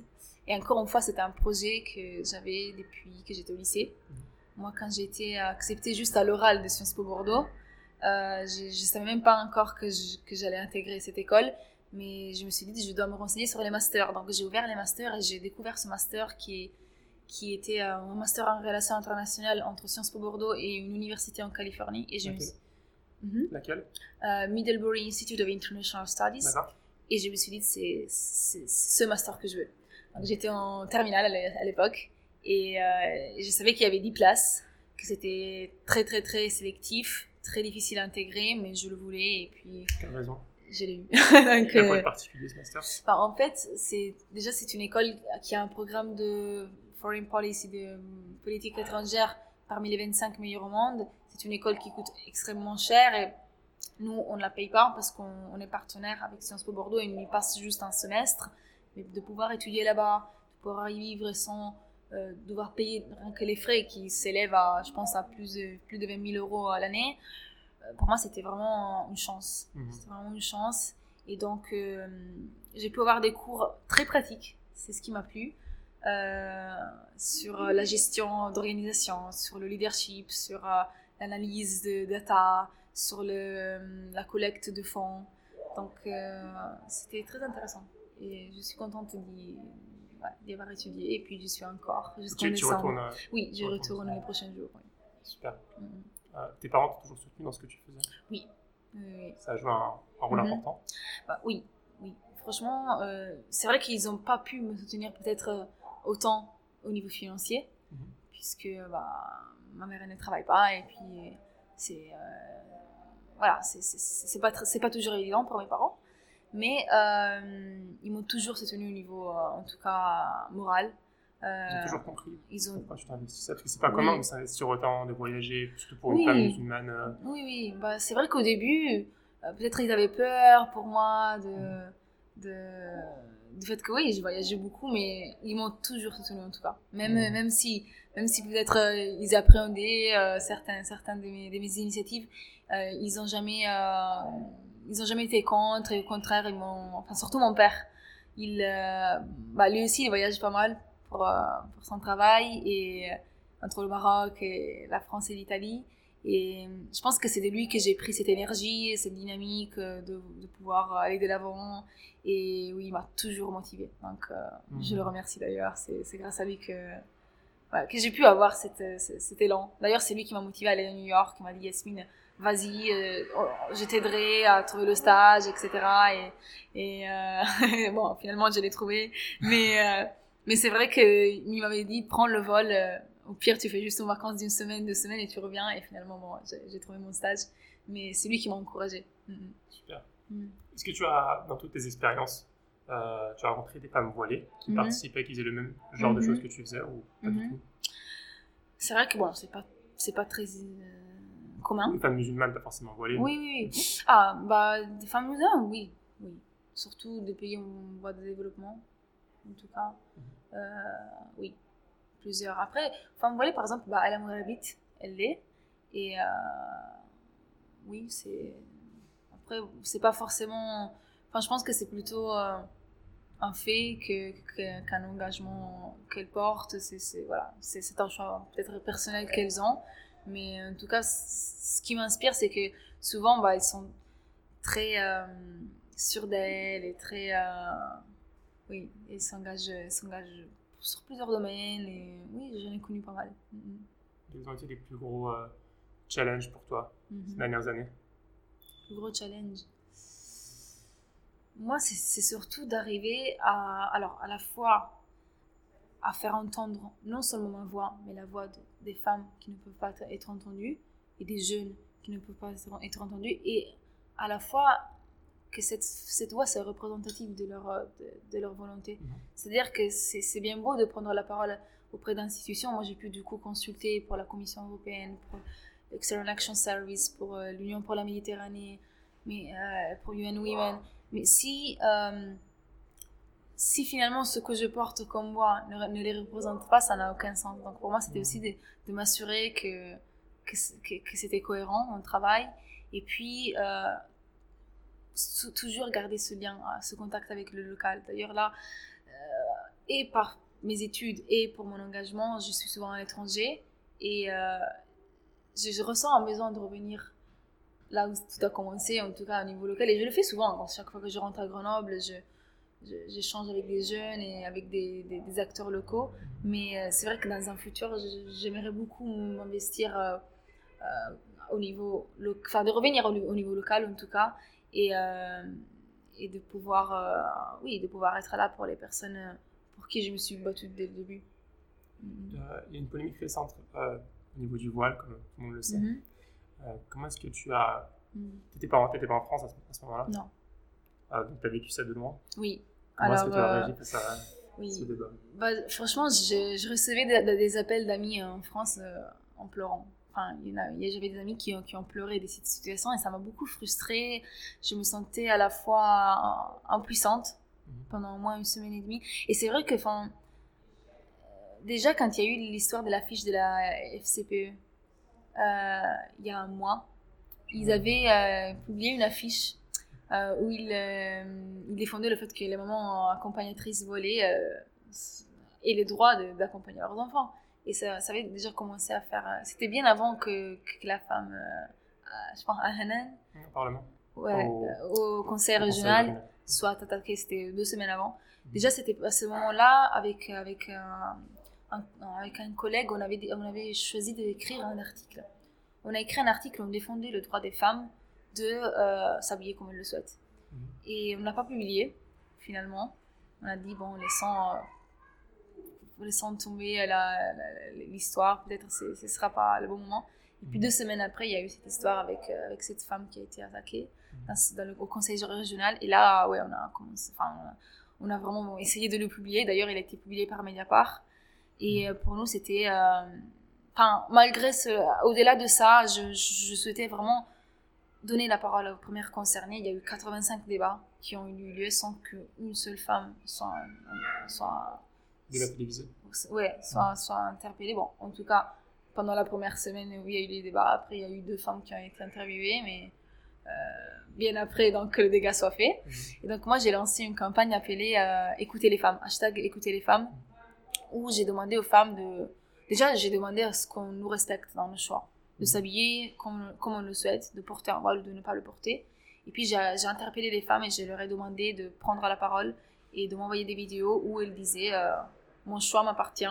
Et encore une fois, c'était un projet que j'avais depuis que j'étais au lycée. Mhm. Moi, quand j'ai été acceptée juste à l'oral de Sciences Po Bordeaux, euh, je ne savais même pas encore que, que j'allais intégrer cette école, mais je me suis dit, je dois me renseigner sur les masters. Donc j'ai ouvert les masters et j'ai découvert ce master qui, qui était euh, un master en relations internationales entre Sciences Po Bordeaux et une université en Californie. Et je mhm. Laquelle euh, Middlebury Institute of International Studies. Et je me suis dit, c'est ce master que je veux. J'étais en terminale à l'époque et je savais qu'il y avait 10 places, que c'était très très très sélectif très difficile à intégrer, mais je le voulais et puis. Quelle raison? Je l'ai eu. Donc, quoi de euh, particulier ce master? En fait, c'est déjà c'est une école qui a un programme de foreign policy, de politique étrangère parmi les 25 meilleurs au monde. C'est une école qui coûte extrêmement cher et nous, on ne la paye pas parce qu'on est partenaire avec Sciences Po Bordeaux et on y passe juste un semestre. Mais de pouvoir étudier là-bas, de pouvoir y vivre sans euh, devoir payer rien que les frais qui s'élèvent à, je pense, à plus de, plus de 20 000 euros à l'année, euh, pour moi, c'était vraiment une chance. Mhm. C'était vraiment une chance. Et donc, euh, j'ai pu avoir des cours très pratiques. C'est ce qui m'a plu. sur la gestion d'organisation, sur le leadership, sur l'analyse de data, sur le, la collecte de fonds. Donc, c'était très intéressant. Et je suis contente d'y d'y avoir étudié. Et puis, je suis encore jusqu'en décembre. Euh, oui, je retourne les prochains jours. Super. Mm. Euh, tes parents t'ont toujours soutenu dans ce que tu faisais? Oui. Ça a joué un, rôle mm-hmm. important? Bah, Oui, oui. Franchement, euh, c'est vrai qu'ils n'ont pas pu me soutenir peut-être autant au niveau financier, mm-hmm. puisque bah, ma mère ne travaille pas et puis c'est voilà, c'est pas, pas toujours évident pour mes parents. Mais euh, ils m'ont toujours soutenu au niveau, euh, en tout cas, moral. Euh, ils ont toujours compris ils ont... pourquoi tu. Parce que c'est pas commun de s'investir autant, de voyager, surtout pour une femme musulmane. Oui, oui. Bah, c'est vrai qu'au début, peut-être ils avaient peur pour moi de, de, du fait que oui, je voyageais beaucoup, mais ils m'ont toujours soutenu en tout cas. Même, mm. même si, même si peut-être ils appréhendaient certains, certains de mes, de mes initiatives, ils n'ont jamais ils ont jamais été contre et au contraire ils m'ont enfin surtout mon père. Il euh, bah, lui aussi il voyage pas mal pour, euh, pour son travail et euh, entre le Maroc et la France et l'Italie. Et je pense que c'est de lui que j'ai pris cette énergie cette dynamique de, de pouvoir aller de l'avant. Et oui il m'a toujours motivé donc je le mhm. remercie d'ailleurs. C'est grâce à lui que que j'ai pu avoir cette, cet élan. D'ailleurs c'est lui qui m'a motivé à aller à New York. Il m'a dit Yasmine vas-y, euh, oh, je t'aiderai à trouver le stage, etc. Et, et euh, bon, finalement, je l'ai trouvé. Mais, euh, mais c'est vrai qu'il m'avait dit, prends le vol. au pire, tu fais juste une vacances d'une semaine, deux semaines et tu reviens. Et finalement, bon, j'ai trouvé mon stage. Mais c'est lui qui m'a encouragé. Mm, mm. Super. Mm. Est-ce que tu as, dans toutes tes expériences, tu as rencontré des femmes voilées qui mm-hmm. participaient, qui faisaient le même genre de mm-hmm. choses que tu faisais ou pas du mm-hmm. tout? C'est vrai que bon, c'est pas, c'est pas très commun. Des femmes musulmanes, pas forcément voilées. Oui, oui, oui. Ah, bah, des femmes musulmanes, oui. oui. Surtout des pays en voie de développement, en tout cas. Mhm. Euh, oui, plusieurs. Après, femmes voilées, par exemple, bah, elle Mourabit, elle l'est. Et euh, oui, c'est. Après, c'est pas forcément. Enfin, je pense que c'est plutôt euh, un fait qu'un que, engagement qu'elles portent. C'est voilà, un choix peut-être personnel qu'elles ont. Mais en tout cas, ce qui m'inspire, c'est que souvent, bah, ils sont très euh, sûrs d'elles et très. Euh, oui, ils s'engagent, sur plusieurs domaines. Et oui, j'en ai connu pas mal. Mm-hmm. Quels ont été les plus gros euh, challenges pour toi mm-hmm. ces dernières années? Le plus gros challenge Moi, c'est surtout d'arriver à. Alors, à la fois à faire entendre non seulement ma voix, mais la voix des femmes qui ne peuvent pas être entendues et des jeunes qui ne peuvent pas être entendus et à la fois que cette, cette voix c'est représentative de leur, de, de leur volonté. Mhm. C'est-à-dire que c'est c'est bien beau de prendre la parole auprès d'institutions. Moi, j'ai pu du coup consulter pour la Commission européenne, pour l'External Action Service, pour euh, l'Union pour la Méditerranée, mais, euh, pour UN Women. Mais si, euh, si finalement ce que je porte comme voix ne, ne les représente pas, ça n'a aucun sens. Donc pour moi, c'était aussi de, de m'assurer que, que, que, que c'était cohérent, mon travail. Et puis, euh, toujours garder ce lien, euh, ce contact avec le local. D'ailleurs, là, euh, et par mes études et pour mon engagement, je suis souvent à l'étranger et euh, je, je ressens un besoin de revenir là où tout a commencé, en tout cas au niveau local. Et je le fais souvent. Quand chaque fois que je rentre à Grenoble, je- j'échange avec des jeunes et avec des, des- des acteurs locaux. Mais euh, c'est vrai que dans un futur, j'aimerais beaucoup m'investir euh, euh, au niveau, enfin de revenir au, au niveau local en tout cas, et, euh, et de pouvoir, oui, de pouvoir être là pour les personnes pour qui je me suis battue dès le début. Il y a une polémique récente au niveau du voile, comme tout le monde le sait. Mhm. Euh, comment est-ce que tu as. T'étais pas, en- t'étais pas en France à ce, ce moment-là? Non. Ah, donc tu as vécu ça de loin? Oui. Comment est-ce que Alors, tu as euh, réagi face à Oui. ce débat Bah, franchement, je, je recevais des, appels d'amis en France euh, en pleurant. Enfin, j'avais des amis qui, ont- qui ont pleuré de cette situation et ça m'a beaucoup frustrée. Je me sentais à la fois impuissante Mhm. pendant au moins une semaine et demie. Et c'est vrai que, enfin, euh, déjà quand il y a eu l'histoire de l'affiche de la FCPE, euh, il y a un mois, ils avaient euh, publié une affiche euh, où ils, euh, ils défendaient le fait que les mamans accompagnatrices volées euh, aient le droit d'accompagner leurs enfants. Et ça, ça avait déjà commencé à faire. euh, C'était bien avant que, que la femme, euh, je pense, à Hanan, au Parlement ouais, Au- euh, au conseil Au régional, soit attaquée, c'était deux semaines avant. Déjà, c'était à ce moment-là, avec, avec, un, un- avec un collègue, on avait, on avait choisi d'écrire un article. On a écrit un article on défendait le droit des femmes de euh, s'habiller comme elles le souhaitent. Mhm. Et on n'a pas publié, finalement. On a dit, bon, laissons, laissons tomber la- la- l'histoire, peut-être ce ne sera pas le bon moment. Et puis Mhm. deux semaines après, il y a eu cette histoire avec, euh, avec cette femme qui a été attaquée dans, ce- dans le, au conseil régional. Et là, ouais, on a commencé, enfin, on a- on a vraiment essayé de le publier. D'ailleurs, il a été publié par Mediapart. Et euh, pour nous, c'était, euh, enfin, malgré ce, au-delà de ça, je, je souhaitais vraiment donner la parole aux premières concernées. Il y a eu 85 débats qui ont eu lieu sans qu'une seule femme soit, soit De la télévision. ouais, soit, soit interpellée. Bon, en tout cas, pendant la première semaine où il y a eu les débats, après, il y a eu deux femmes qui ont été interviewées, mais euh, bien après, donc, que le dégât soit fait. Mhm. Et donc, moi, j'ai lancé une campagne appelée euh, Écoutez les femmes, hashtag Écoutez les femmes, où j'ai demandé aux femmes de. Déjà, j'ai demandé à ce qu'on nous respecte dans nos choix, de s'habiller comme, comme on le souhaite, de porter un voile ou de ne pas le porter. Et puis, j'ai interpellé les femmes et je leur ai demandé de prendre la parole et de m'envoyer des vidéos où elles disaient euh, Mon choix m'appartient,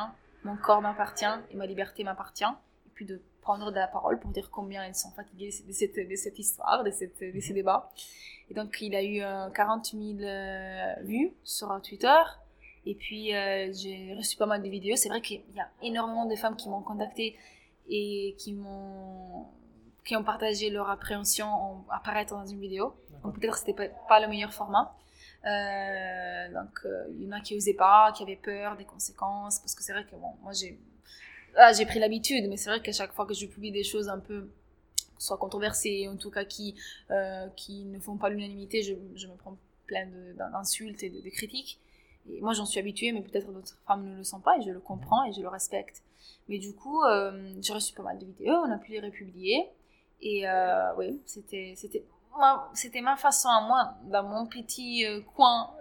mon corps m'appartient et ma liberté m'appartient. Et puis de prendre de la parole pour dire combien elles sont fatiguées de cette, de cette histoire, de, cette, de ces débats. Et donc, il a eu euh, 40 000 euh, vues sur Twitter. Et puis, euh, j'ai reçu pas mal de vidéos. C'est vrai qu'il y a énormément de femmes qui m'ont contacté et qui m'ont qui ont partagé leur appréhension en apparaître dans une vidéo. Donc peut-être que c'était pas, pas le meilleur format. Euh, donc euh, il y en a qui osaient pas, qui avaient peur des conséquences, parce que c'est vrai que bon, moi j'ai ah, j'ai pris l'habitude, mais c'est vrai qu'à chaque fois que je publie des choses un peu soit controversées, en tout cas qui euh, qui ne font pas l'unanimité, je, je me prends plein d'insultes et de, de critiques. Et moi j'en suis habituée, mais peut-être d'autres femmes ne le sont pas, et je le comprends et je le respecte. Mais du coup, euh, j'ai reçu pas mal de vidéos, on a pu les republier. Et euh, oui, c'était c'était ma façon à moi, dans mon petit euh, coin,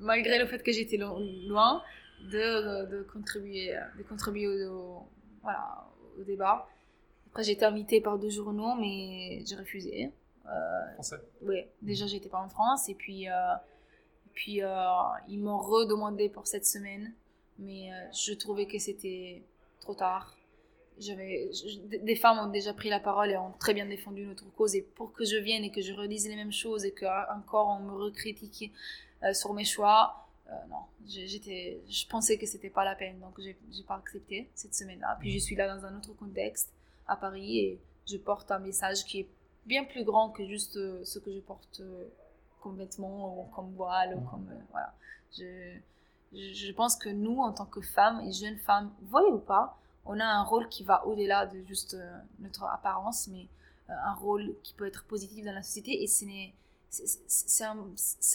malgré le fait que j'étais lo- loin, de, de contribuer, de contribuer au, voilà, au débat. Après, j'ai été invitée par deux journaux, mais j'ai refusé. Euh, Français. oui, déjà j'étais pas en France et puis, euh, puis euh, ils m'ont redemandé pour cette semaine, mais euh, je trouvais que c'était trop tard. J'avais, des- femmes ont déjà pris la parole et ont très bien défendu notre cause et pour que je vienne et que je redise les mêmes choses et qu'encore on me recritique euh, sur mes choix, non, j'étais, je pensais que c'était pas la peine donc j'ai, j'ai pas accepté cette semaine-là. Puis je suis là dans un autre contexte à Paris et je porte un message qui est bien plus grand que juste ce que je porte comme vêtements ou comme voile ou mm. comme voilà. Je, je pense que nous, en tant que femmes et jeunes femmes, voyez ou pas, on a un rôle qui va au-delà de juste notre apparence, mais un rôle qui peut être positif dans la société et c'est un,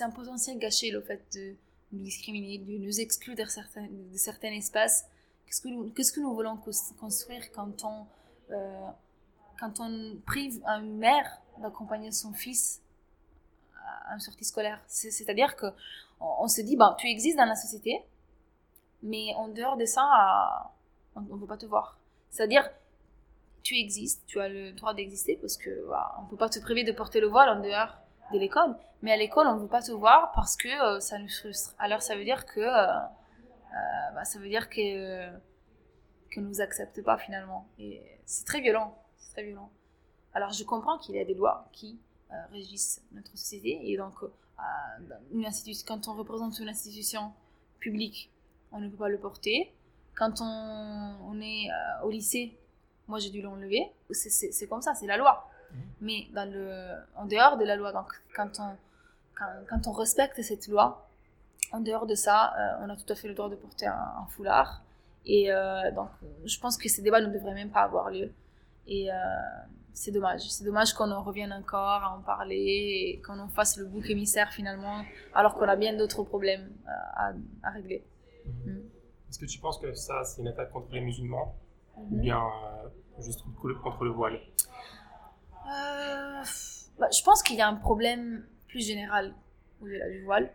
un, potentiel gâché le fait de nous discriminer, de nous exclure de certains, de certains espaces. Qu'est-ce que, nous, qu'est-ce que nous voulons construire quand on, euh, quand on prive une mère d'accompagner son fils une sortie scolaire C'est-à-dire que on, se dit, bah, tu existes dans la société, mais en dehors de ça, on ne veut pas te voir. C'est-à-dire, tu existes, tu as le droit d'exister parce que bah, on peut pas te priver de porter le voile en dehors de l'école. Mais à l'école, on ne veut pas te voir parce que euh, ça nous frustre. Alors ça veut dire que euh, euh, bah, ça veut dire que que nous acceptent pas finalement. Et c'est très violent, c'est très violent. Alors je comprends qu'il y a des lois qui régissent notre société et donc une institution, quand on représente une institution publique, on ne peut pas le porter. Quand on, on est au lycée, moi j'ai dû l'enlever. C'est comme ça, c'est la loi. Mhm. Mais dans le, en dehors de la loi, donc quand on, quand, on respecte cette loi, en dehors de ça, euh, on a tout à fait le droit de porter un, foulard. Et euh, donc, je pense que ces débats ne devraient même pas avoir lieu. Et euh, c'est dommage. C'est dommage qu'on en revienne encore à en parler et qu'on en fasse le bouc émissaire finalement, alors qu'on a bien d'autres problèmes à, à, régler. Mhm. Mm. Est-ce que tu penses que ça, c'est une attaque contre les musulmans ou mhm. bien juste contre le voile? Euh, bah, Je pense qu'il y a un problème plus général au-delà du voile,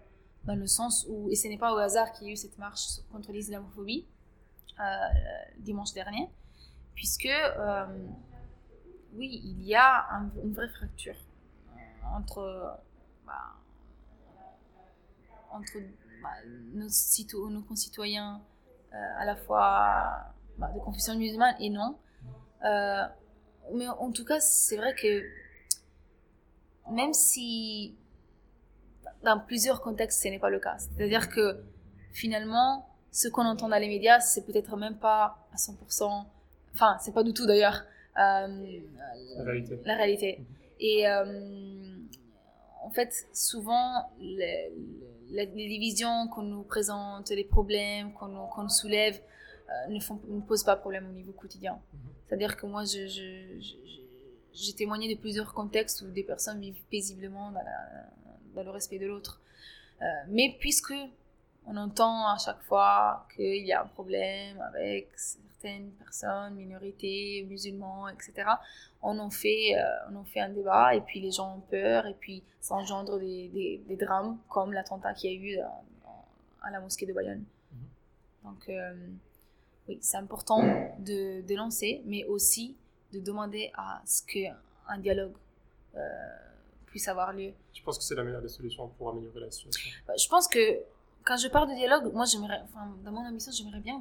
dans le sens où, et ce n'est pas au hasard qu'il y a eu cette marche contre l'islamophobie euh, dimanche dernier, puisque, euh, oui, il y a une vraie fracture entre, bah, bah, nos, concitoyens à la fois de confession musulmane et non. Euh, mais en tout cas, c'est vrai que même si dans plusieurs contextes, ce n'est pas le cas. C'est-à-dire que finalement, ce qu'on entend dans les médias, c'est peut-être même pas à 100%, enfin, c'est pas du tout d'ailleurs euh, la réalité. Mhm. Et euh, en fait, souvent, les, les, divisions qu'on nous présente, les problèmes qu'on nous, soulève, euh, ne, font, ne posent pas problème au niveau quotidien. Mhm. C'est-à-dire que moi, j'ai je, témoigné de plusieurs contextes où des personnes vivent paisiblement dans, dans le respect de l'autre. Euh, mais puisque on entend à chaque fois qu'il y a un problème avec certaines personnes, minorités, musulmans, etc., on en fait, euh, on en fait un débat et puis les gens ont peur et puis ça engendre des, des, drames comme l'attentat qu'il y a eu à la mosquée de Bayonne. Mm-hmm. Donc, euh, oui, c'est important de, lancer, mais aussi de demander à ce qu'un dialogue euh, puisse avoir lieu. Je pense que c'est la meilleure des solutions pour améliorer la situation. Bah, je pense que quand je parle de dialogue, moi, dans mon ambition, j'aimerais bien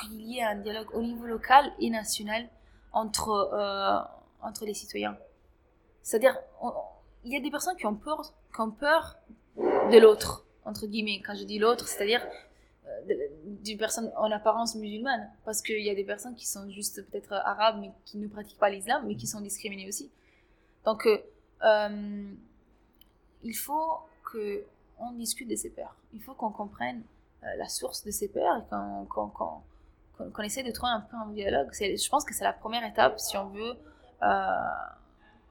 qu'il y ait un dialogue au niveau local et national entre, euh, entre les citoyens. C'est-à-dire, il y a des personnes qui ont peur, qui ont peur de l'autre, entre guillemets. Quand je dis l'autre, c'est-à-dire d'une personne en apparence musulmane, parce qu'il y a des personnes qui sont juste peut-être arabes, mais qui ne pratiquent pas l'islam, mais qui sont discriminées aussi. Donc, euh, euh, il faut que on discute de ces peurs. Il faut qu'on comprenne euh, la source de ces peurs et qu'on essaie de trouver un peu un dialogue. Je pense que c'est la première étape si on veut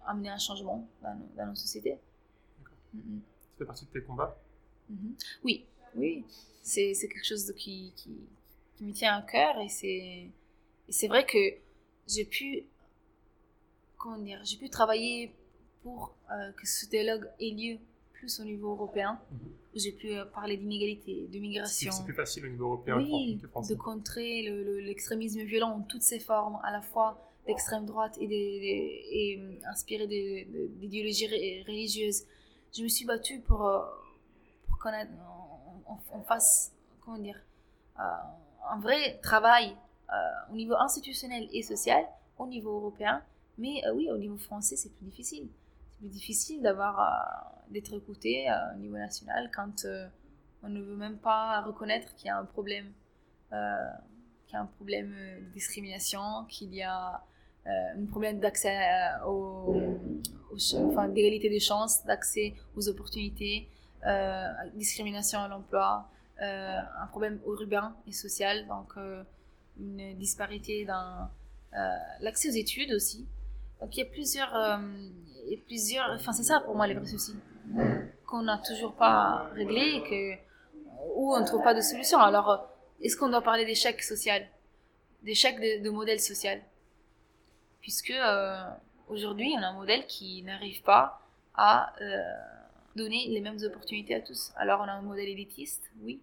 amener un changement dans, nos, sociétés. Mm-hmm. Ça fait partie de tes combats? Mm-hmm. Oui, oui c'est quelque chose qui, qui, me tient à cœur et c'est c'est vrai que j'ai pu comment dire j'ai pu travailler pour euh, que ce dialogue ait lieu plus au niveau européen mhm. j'ai pu euh, parler d'inégalité de migration c'est plus facile au niveau européen oui, de contrer l'extrémisme violent en toutes ses formes à la fois d'extrême droite et, et euh, inspiré d'idéologies religieuses je me suis battue pour, pour connaître on, fasse, comment dire, euh, un vrai travail euh, au niveau institutionnel et social, au niveau européen. Mais euh, oui, au niveau français, c'est plus difficile. C'est plus difficile d'avoir, d'être écouté au niveau national quand on ne veut même pas reconnaître qu'il y a un problème, qu'il y a un problème de discrimination, qu'il y a un problème d'accès aux, enfin, d'égalité des chances, d'accès aux opportunités, euh, discrimination à l'emploi, euh, un problème urbain et social, donc euh, une disparité dans l'accès aux études aussi. Donc il y a plusieurs, il y a plusieurs, enfin c'est ça pour moi les vrais soucis qu'on n'a toujours pas réglés et que où on ne trouve pas de solution. Alors est-ce qu'on doit parler d'échec social, d'échec de, de modèle social, puisque aujourd'hui on a un modèle qui n'arrive pas à donner les mêmes opportunités à tous. Alors on a un modèle élitiste, oui.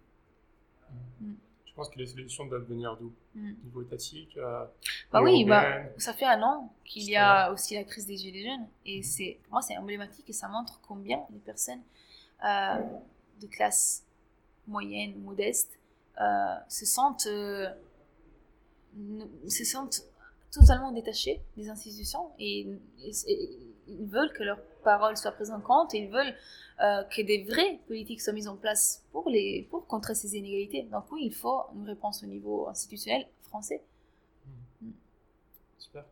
Mm. Je pense que les solutions doivent venir d'où? Mm. Niveau étatique euh, Bah oui, bah, ça fait un an qu'il y a aussi la crise des Gilets jaunes. Et c'est, pour moi, c'est emblématique et ça montre combien les personnes euh, de classe moyenne, modeste, euh, se sentent, euh, se sentent totalement détachées des institutions et, ils veulent que leur parole soit prise en compte ils veulent euh, que des vraies politiques soient mises en place pour, les, pour contrer ces inégalités. Donc oui, il faut une réponse au niveau institutionnel français. Hmm. Super.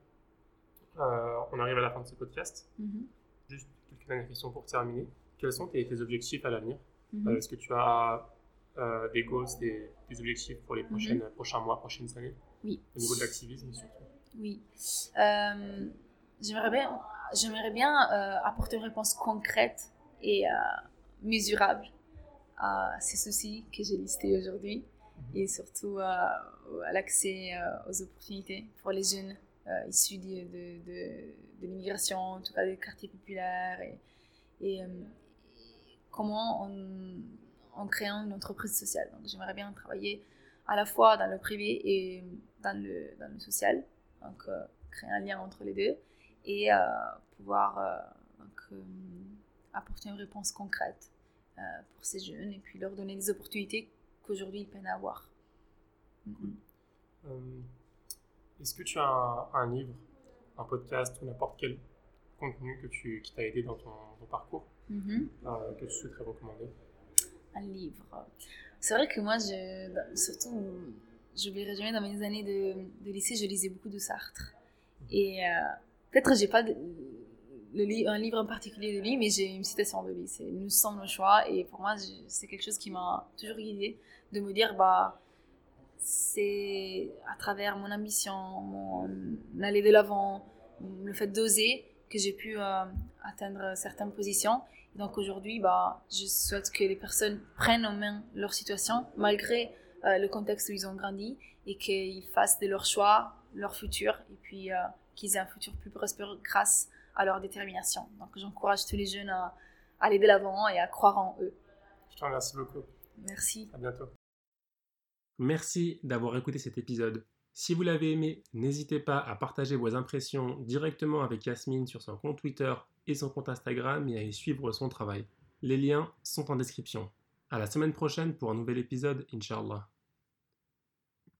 Euh, on arrive à la fin de ce podcast. Mhm. Juste quelques dernières questions pour terminer. Quels sont tes, objectifs à l'avenir mhm. euh, Est-ce que tu as des goals, des, objectifs pour les mhm. prochaines, prochains mois, prochaines années Oui. Au niveau de l'activisme surtout? Oui. J'aimerais bien, j'aimerais bien apporter une réponse concrète et euh, mesurable à ces soucis que j'ai listés aujourd'hui mhm. et surtout euh, à l'accès euh, aux opportunités pour les jeunes issus de, de, de, l'immigration, en tout cas des quartiers populaires et, et, comment on, en créant une entreprise sociale. Donc j'aimerais bien travailler à la fois dans le privé et dans le, dans le social, donc créer un lien entre les deux et pouvoir donc, apporter une réponse concrète euh, pour ces jeunes et puis leur donner des opportunités qu'aujourd'hui ils peinent à avoir. Mm-hmm. Euh, est-ce que tu as un, livre, un podcast ou n'importe quel contenu que tu, qui t'a aidé dans ton, parcours mm-hmm. euh, que tu souhaiterais recommander? Un livre. C'est vrai que moi, je, surtout, je n'oublierai jamais dans mes années de, de, lycée, je lisais beaucoup de Sartre. Mm-hmm. Et peut-être j'ai pas le un livre en particulier de lui, mais j'ai une citation de lui. C'est Nous sommes nos choix. Et pour moi, c'est quelque chose qui m'a toujours guidée de me dire, bah, c'est à travers mon ambition, mon aller de l'avant, le fait d'oser que j'ai pu euh, atteindre certaines positions. donc aujourd'hui, bah, je souhaite que les personnes prennent en main leur situation malgré euh, le contexte où ils ont grandi et qu'ils fassent de leur choix leur futur et puis euh, qu'ils aient un futur plus prospère grâce à leur détermination. Donc j'encourage tous les jeunes à, aller de l'avant et à croire en eux. Je te remercie beaucoup. Merci. À bientôt. Merci d'avoir écouté cet épisode. Si vous l'avez aimé, n'hésitez pas à partager vos impressions directement avec Yasmine sur son compte Twitter et son compte Instagram et à y suivre son travail. Les liens sont en description. À la semaine prochaine pour un nouvel épisode, Inch'Allah.